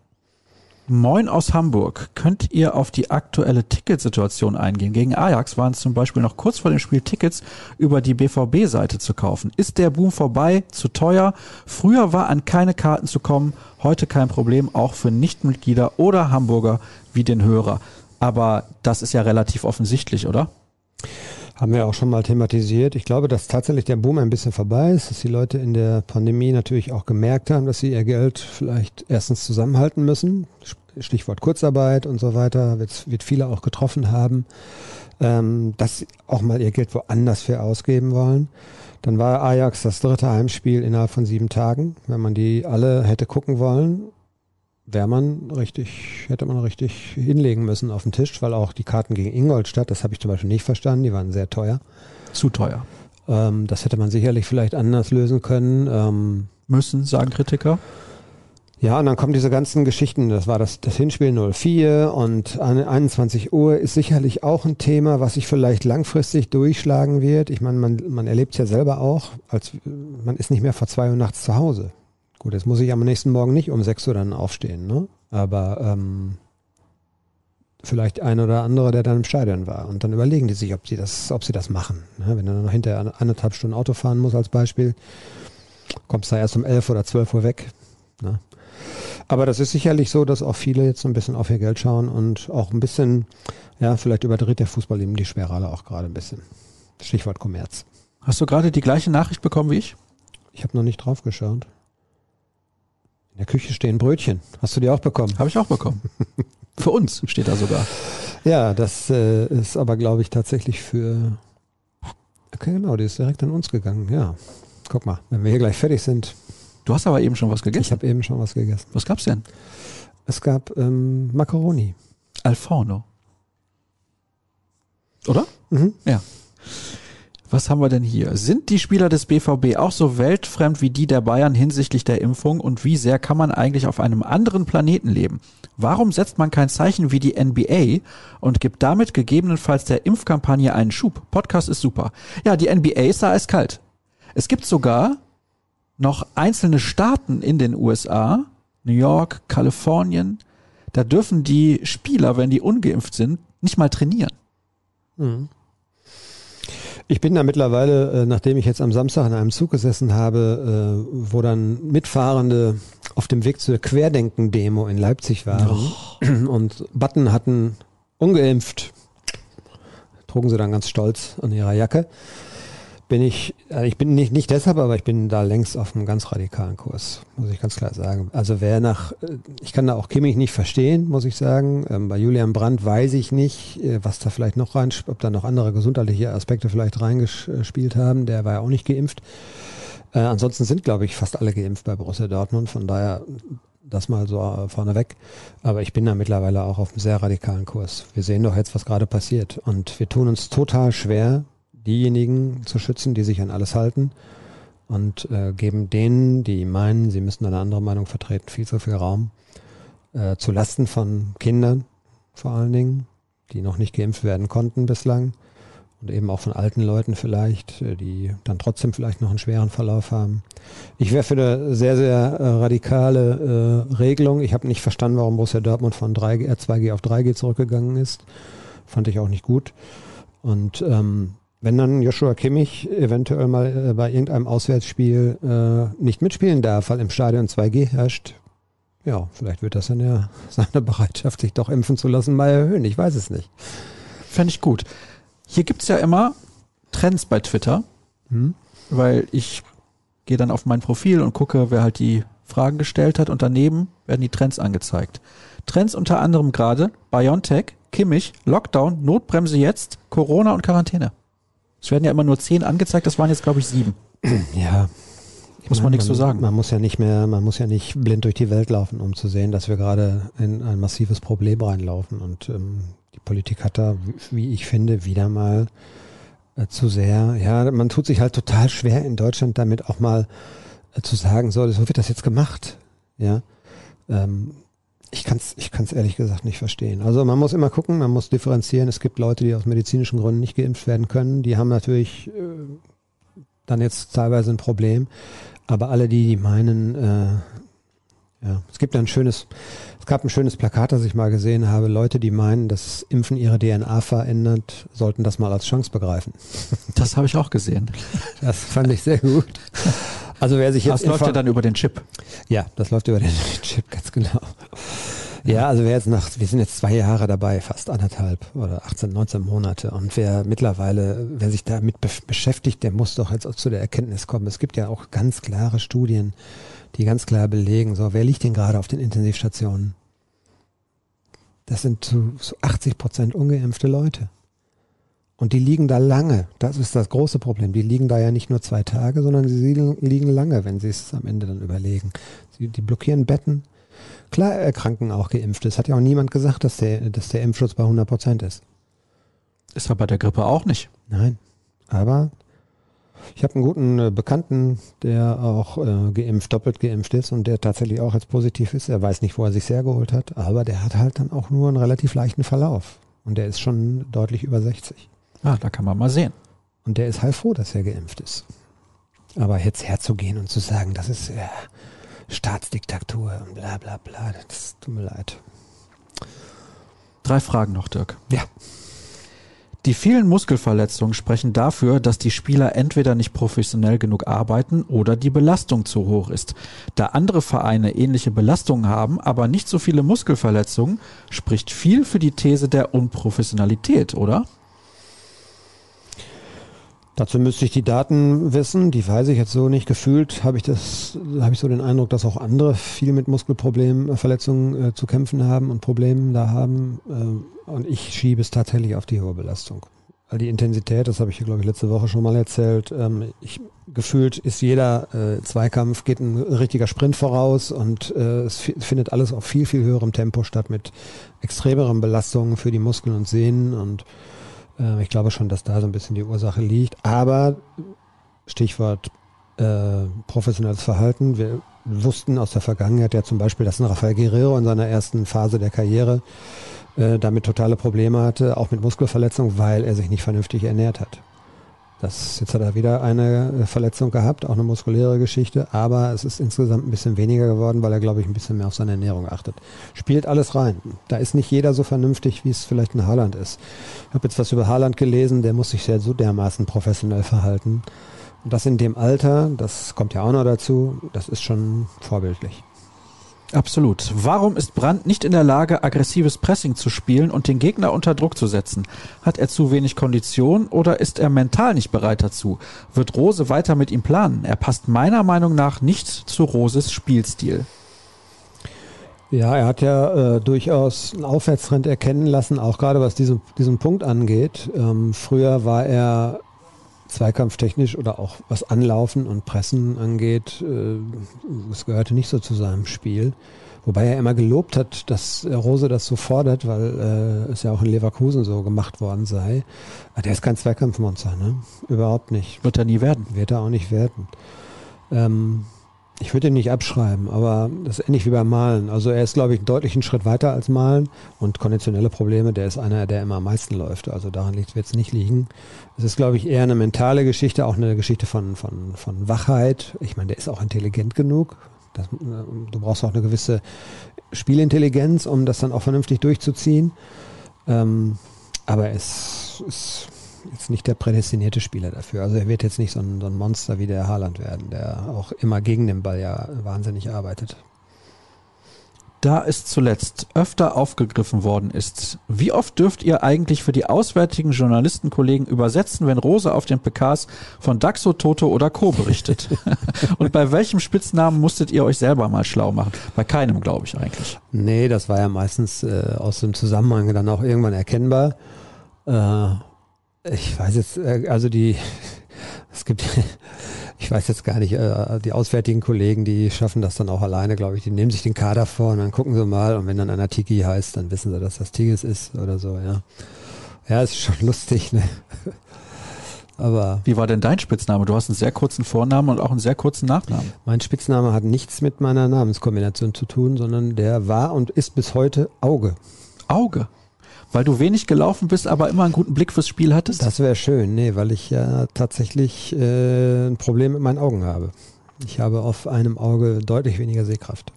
Moin aus Hamburg. Könnt ihr auf die aktuelle Ticketsituation eingehen? Gegen Ajax waren es zum Beispiel noch kurz vor dem Spiel Tickets über die BVB-Seite zu kaufen. Ist der Boom vorbei? Zu teuer? Früher war an keine Karten zu kommen. Heute kein Problem, auch für Nichtmitglieder oder Hamburger wie den Hörer. Aber das ist ja relativ offensichtlich, oder? Haben wir auch schon mal thematisiert. Ich glaube, dass tatsächlich der Boom ein bisschen vorbei ist, dass die Leute in der Pandemie natürlich auch gemerkt haben, dass sie ihr Geld vielleicht erstens zusammenhalten müssen. Stichwort Kurzarbeit und so weiter, wird, wird viele auch getroffen haben, ähm, dass sie auch mal ihr Geld woanders für ausgeben wollen. Dann war Ajax das dritte Heimspiel innerhalb von sieben Tagen. Wenn man die alle hätte gucken wollen, wäre man richtig, hätte man richtig hinlegen müssen auf den Tisch, weil auch die Karten gegen Ingolstadt, das habe ich zum Beispiel nicht verstanden, die waren sehr teuer. Zu teuer. Ähm, das hätte man sicherlich vielleicht anders lösen können. Ähm, Müssen, sagen Kritiker. Ja, und dann kommen diese ganzen Geschichten. Das war das, das Hinspiel 04 und 21 Uhr ist sicherlich auch ein Thema, was sich vielleicht langfristig durchschlagen wird. Ich meine, man, man erlebt es ja selber auch, als man ist nicht mehr vor zwei Uhr nachts zu Hause. Gut, jetzt muss ich am nächsten Morgen nicht um 6 Uhr dann aufstehen, ne? Aber ähm, vielleicht ein oder andere, der dann im Stadion war. Und dann überlegen die sich, ob sie das, ob sie das machen. Ne? Wenn du dann noch hinterher anderthalb Stunden Auto fahren musst als Beispiel, kommst du da erst um 11 oder 12 Uhr weg. Ne? Aber das ist sicherlich so, dass auch viele jetzt ein bisschen auf ihr Geld schauen und auch ein bisschen, ja, vielleicht überdreht der Fußball eben die Spirale auch gerade ein bisschen. Stichwort Kommerz. Hast du gerade die gleiche Nachricht bekommen wie ich? Ich habe noch nicht drauf geschaut. In der Küche stehen Brötchen. Hast du die auch bekommen? Habe ich auch bekommen. für uns steht da sogar. Ja, das äh, ist aber, glaube ich, tatsächlich für. Okay, genau, die ist direkt an uns gegangen, ja. Guck mal, wenn wir hier gleich fertig sind. Du hast aber eben schon was gegessen. Ich habe eben schon was gegessen. was gab's denn? Es gab ähm, Macaroni. Alforno. Oder? Mhm. Ja. Was haben wir denn hier? Sind die Spieler des BVB auch so weltfremd wie die der Bayern hinsichtlich der Impfung und wie sehr kann man eigentlich auf einem anderen Planeten leben? Warum setzt man kein Zeichen wie die NBA und gibt damit gegebenenfalls der Impfkampagne einen Schub? Podcast ist super. Ja, die NBA ist da eiskalt. Es gibt sogar noch einzelne Staaten in den USA, New York, Kalifornien, da dürfen die Spieler, wenn die ungeimpft sind, nicht mal trainieren. Ich bin da mittlerweile, äh, nachdem ich jetzt am Samstag in einem Zug gesessen habe, äh, wo dann Mitfahrende auf dem Weg zur Querdenken-Demo in Leipzig waren und Button hatten ungeimpft, trugen sie dann ganz stolz an ihrer Jacke, bin ich, äh, ich bin nicht, nicht deshalb, aber ich bin da längst auf einem ganz radikalen Kurs, muss ich ganz klar sagen. Also wer nach, äh, ich kann da auch Kimmich nicht verstehen, muss ich sagen. Ähm, bei Julian Brandt weiß ich nicht, äh, was da vielleicht noch rein, ob da noch andere gesundheitliche Aspekte vielleicht reingespielt haben. Der war ja auch nicht geimpft. Ansonsten sind, glaube ich, fast alle geimpft bei Borussia Dortmund. Von daher das mal so vorneweg. Aber ich bin da mittlerweile auch auf einem sehr radikalen Kurs. Wir sehen doch jetzt, was gerade passiert. Und wir tun uns total schwer, diejenigen zu schützen, die sich an alles halten. Und äh, geben denen, die meinen, sie müssen eine andere Meinung vertreten, viel zu viel Raum. Äh, zu Lasten von Kindern vor allen Dingen, die noch nicht geimpft werden konnten bislang. Und eben auch von alten Leuten vielleicht, äh, die dann trotzdem vielleicht noch einen schweren Verlauf haben. Ich wäre für eine sehr, sehr äh, radikale äh, Regelung. Ich habe nicht verstanden, warum Borussia Dortmund von 3G, äh, 2G auf 3G zurückgegangen ist. Fand ich auch nicht gut. Und ähm, wenn dann Joshua Kimmich eventuell mal äh, bei irgendeinem Auswärtsspiel äh, nicht mitspielen darf, weil im Stadion 2G herrscht, ja, vielleicht wird das dann ja seine Bereitschaft, sich doch impfen zu lassen, mal erhöhen. Ich weiß es nicht. Fände ich gut. Hier gibt's ja immer Trends bei Twitter, Hm? weil ich gehe dann auf mein Profil und gucke, wer halt die Fragen gestellt hat und daneben werden die Trends angezeigt. Trends unter anderem gerade BioNTech, Kimmich, Lockdown, Notbremse jetzt, Corona und Quarantäne. Es werden ja immer nur zehn angezeigt, das waren jetzt glaube ich sieben. Ja. Ich Muss man nichts zu sagen. Man muss ja nicht mehr, man muss ja nicht blind durch die Welt laufen, um zu sehen, dass wir gerade in ein massives Problem reinlaufen. Und ähm, die Politik hat da, wie ich finde, wieder mal äh, zu sehr, ja, man tut sich halt total schwer in Deutschland damit auch mal äh, zu sagen, so, so wird das jetzt gemacht. Ja. Ähm, ich kann es ich kann's ehrlich gesagt nicht verstehen. Also man muss immer gucken, man muss differenzieren. Es gibt Leute, die aus medizinischen Gründen nicht geimpft werden können. Die haben natürlich äh, dann jetzt teilweise ein Problem. Aber alle die, die meinen, äh, ja, es gibt ein schönes, es gab ein schönes Plakat, das ich mal gesehen habe. Leute, die meinen, dass Impfen ihre DNA verändert, sollten das mal als Chance begreifen. Das habe ich auch gesehen. Das fand ich sehr gut. Also wer sich jetzt Das läuft ja dann über den Chip. ja, das läuft über den Chip, ganz genau. Ja, also wer jetzt nach, wir sind jetzt zwei Jahre dabei, fast anderthalb oder 18, 19 Monate. Und wer mittlerweile, wer sich damit be beschäftigt, der muss doch jetzt auch zu der Erkenntnis kommen. Es gibt ja auch ganz klare Studien, die ganz klar belegen, so, wer liegt denn gerade auf den Intensivstationen? Das sind zu, zu 80 Prozent ungeimpfte Leute. Und die liegen da lange. Das ist das große Problem. Die liegen da ja nicht nur zwei Tage, sondern sie liegen, lange, wenn sie es am Ende dann überlegen. Sie, die blockieren Betten. Klar erkranken auch Geimpfte. Es hat ja auch niemand gesagt, dass der, dass der Impfschutz bei 100 Prozent ist. Ist ja bei der Grippe auch nicht. Nein. Aber ich habe einen guten äh, Bekannten, der auch äh, geimpft, doppelt geimpft ist und der tatsächlich auch jetzt positiv ist. Er weiß nicht, wo er sich hergeholt hat, aber der hat halt dann auch nur einen relativ leichten Verlauf. Und der ist schon deutlich über 60. Ah, da kann man mal sehen. Und der ist heilfroh, dass er geimpft ist. Aber jetzt herzugehen und zu sagen, das ist äh, Staatsdiktatur und bla bla bla, das tut mir leid. Drei Fragen noch, Dirk. Ja. Die vielen Muskelverletzungen sprechen dafür, dass die Spieler entweder nicht professionell genug arbeiten oder die Belastung zu hoch ist. Da andere Vereine ähnliche Belastungen haben, aber nicht so viele Muskelverletzungen, spricht viel für die These der Unprofessionalität, oder? Dazu müsste ich die Daten wissen, die weiß ich jetzt so nicht gefühlt, habe ich das, habe ich so den Eindruck, dass auch andere viel mit Muskelproblemen, Verletzungen äh, zu kämpfen haben und Problemen da haben. Äh, und ich schiebe es tatsächlich auf die hohe Belastung. Weil die Intensität, das habe ich hier, glaube ich, letzte Woche schon mal erzählt, ähm, ich, gefühlt ist jeder äh, Zweikampf, geht ein richtiger Sprint voraus und äh, es findet alles auf viel, viel höherem Tempo statt mit extremeren Belastungen für die Muskeln und Sehnen und äh, ich glaube schon, dass da so ein bisschen die Ursache liegt. Aber Stichwort äh, professionelles Verhalten. Wir wussten aus der Vergangenheit ja zum Beispiel, dass ein Rafael Guerrero in seiner ersten Phase der Karriere äh, damit totale Probleme hatte, auch mit Muskelverletzungen, weil er sich nicht vernünftig ernährt hat. Das, jetzt hat er wieder eine äh, Verletzung gehabt, auch eine muskuläre Geschichte, aber es ist insgesamt ein bisschen weniger geworden, weil er, glaube ich, ein bisschen mehr auf seine Ernährung achtet. Spielt alles rein. Da ist nicht jeder so vernünftig, wie es vielleicht ein Haaland ist. Ich habe jetzt was über Haaland gelesen, der muss sich sehr so dermaßen professionell verhalten. Und das in dem Alter, das kommt ja auch noch dazu, das ist schon vorbildlich. Absolut. Warum ist Brandt nicht in der Lage, aggressives Pressing zu spielen und den Gegner unter Druck zu setzen? Hat er zu wenig Kondition oder ist er mental nicht bereit dazu? Wird Rose weiter mit ihm planen? Er passt meiner Meinung nach nicht zu Roses Spielstil. Ja, er hat ja äh, durchaus einen Aufwärtstrend erkennen lassen, auch gerade was diesen, diesen Punkt angeht. Ähm, früher war er zweikampftechnisch oder auch was Anlaufen und Pressen angeht, äh, das gehörte nicht so zu seinem Spiel. Wobei er immer gelobt hat, dass Rose das so fordert, weil äh, es ja auch in Leverkusen so gemacht worden sei. Aber der ist kein Zweikampfmonster, ne? Überhaupt nicht. Wird er nie werden. Wird er auch nicht werden. Ähm, ich würde ihn nicht abschreiben, aber das ist ähnlich wie beim Malen. Also er ist, glaube ich, einen deutlichen Schritt weiter als Malen und konditionelle Probleme, der ist einer, der immer am meisten läuft. Also daran wird es nicht liegen. Es ist, glaube ich, eher eine mentale Geschichte, auch eine Geschichte von, von, von Wachheit. Ich meine, der ist auch intelligent genug. Das, äh, du brauchst auch eine gewisse Spielintelligenz, um das dann auch vernünftig durchzuziehen. Ähm, aber es ist jetzt nicht der prädestinierte Spieler dafür. Also er wird jetzt nicht so ein, so ein Monster wie der Haaland werden, der auch immer gegen den Ball ja wahnsinnig arbeitet. Da es zuletzt öfter aufgegriffen worden ist, wie oft dürft ihr eigentlich für die auswärtigen Journalistenkollegen übersetzen, wenn Rose auf den PKs von Daxo, Toto oder Co. berichtet? Und bei welchem Spitznamen musstet ihr euch selber mal schlau machen? Bei keinem, glaube ich eigentlich. Nee, das war ja meistens äh, aus dem Zusammenhang dann auch irgendwann erkennbar. Äh, ich weiß jetzt, äh, also die, es gibt, ich weiß jetzt gar nicht, äh, die auswärtigen Kollegen, die schaffen das dann auch alleine, glaube ich. Die nehmen sich den Kader vor und dann gucken sie mal und wenn dann einer Tiki heißt, dann wissen sie, dass das Tigis ist oder so, ja. Ja, ist schon lustig, ne? Aber Wie war denn dein Spitzname? Du hast einen sehr kurzen Vornamen und auch einen sehr kurzen Nachnamen. Mein Spitzname hat nichts mit meiner Namenskombination zu tun, sondern der war und ist bis heute Auge. Auge? Weil du wenig gelaufen bist, aber immer einen guten Blick fürs Spiel hattest? Das wäre schön, nee, weil ich ja tatsächlich äh, ein Problem mit meinen Augen habe. Ich habe auf einem Auge deutlich weniger Sehkraft.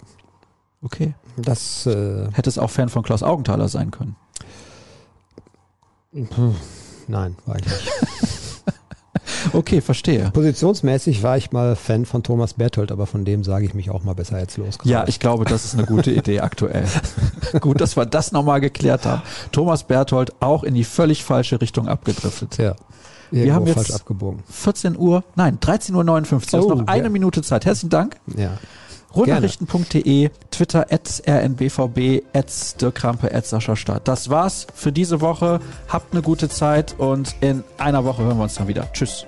Okay. Das äh, hättest auch Fan von Klaus Augenthaler sein können. Nein, war ich nicht. Okay, verstehe. Positionsmäßig war ich mal Fan von Thomas Berthold, aber von dem sage ich mich auch mal besser jetzt los. Ja, ich glaube, das ist eine gute Idee aktuell. Gut, dass wir das nochmal geklärt haben. Thomas Berthold auch in die völlig falsche Richtung abgedriftet. Ja. Wir haben jetzt abgebogen. 14 Uhr, nein, 13.59 Uhr. Oh, noch eine ja. Minute Zeit. Herzlichen Dank. Ja. Rundnachrichten.de, Twitter at rnbvb, at Dirk Krampe, at Sascha Stadt. Das war's für diese Woche. Habt eine gute Zeit und in einer Woche hören wir uns dann wieder. Tschüss.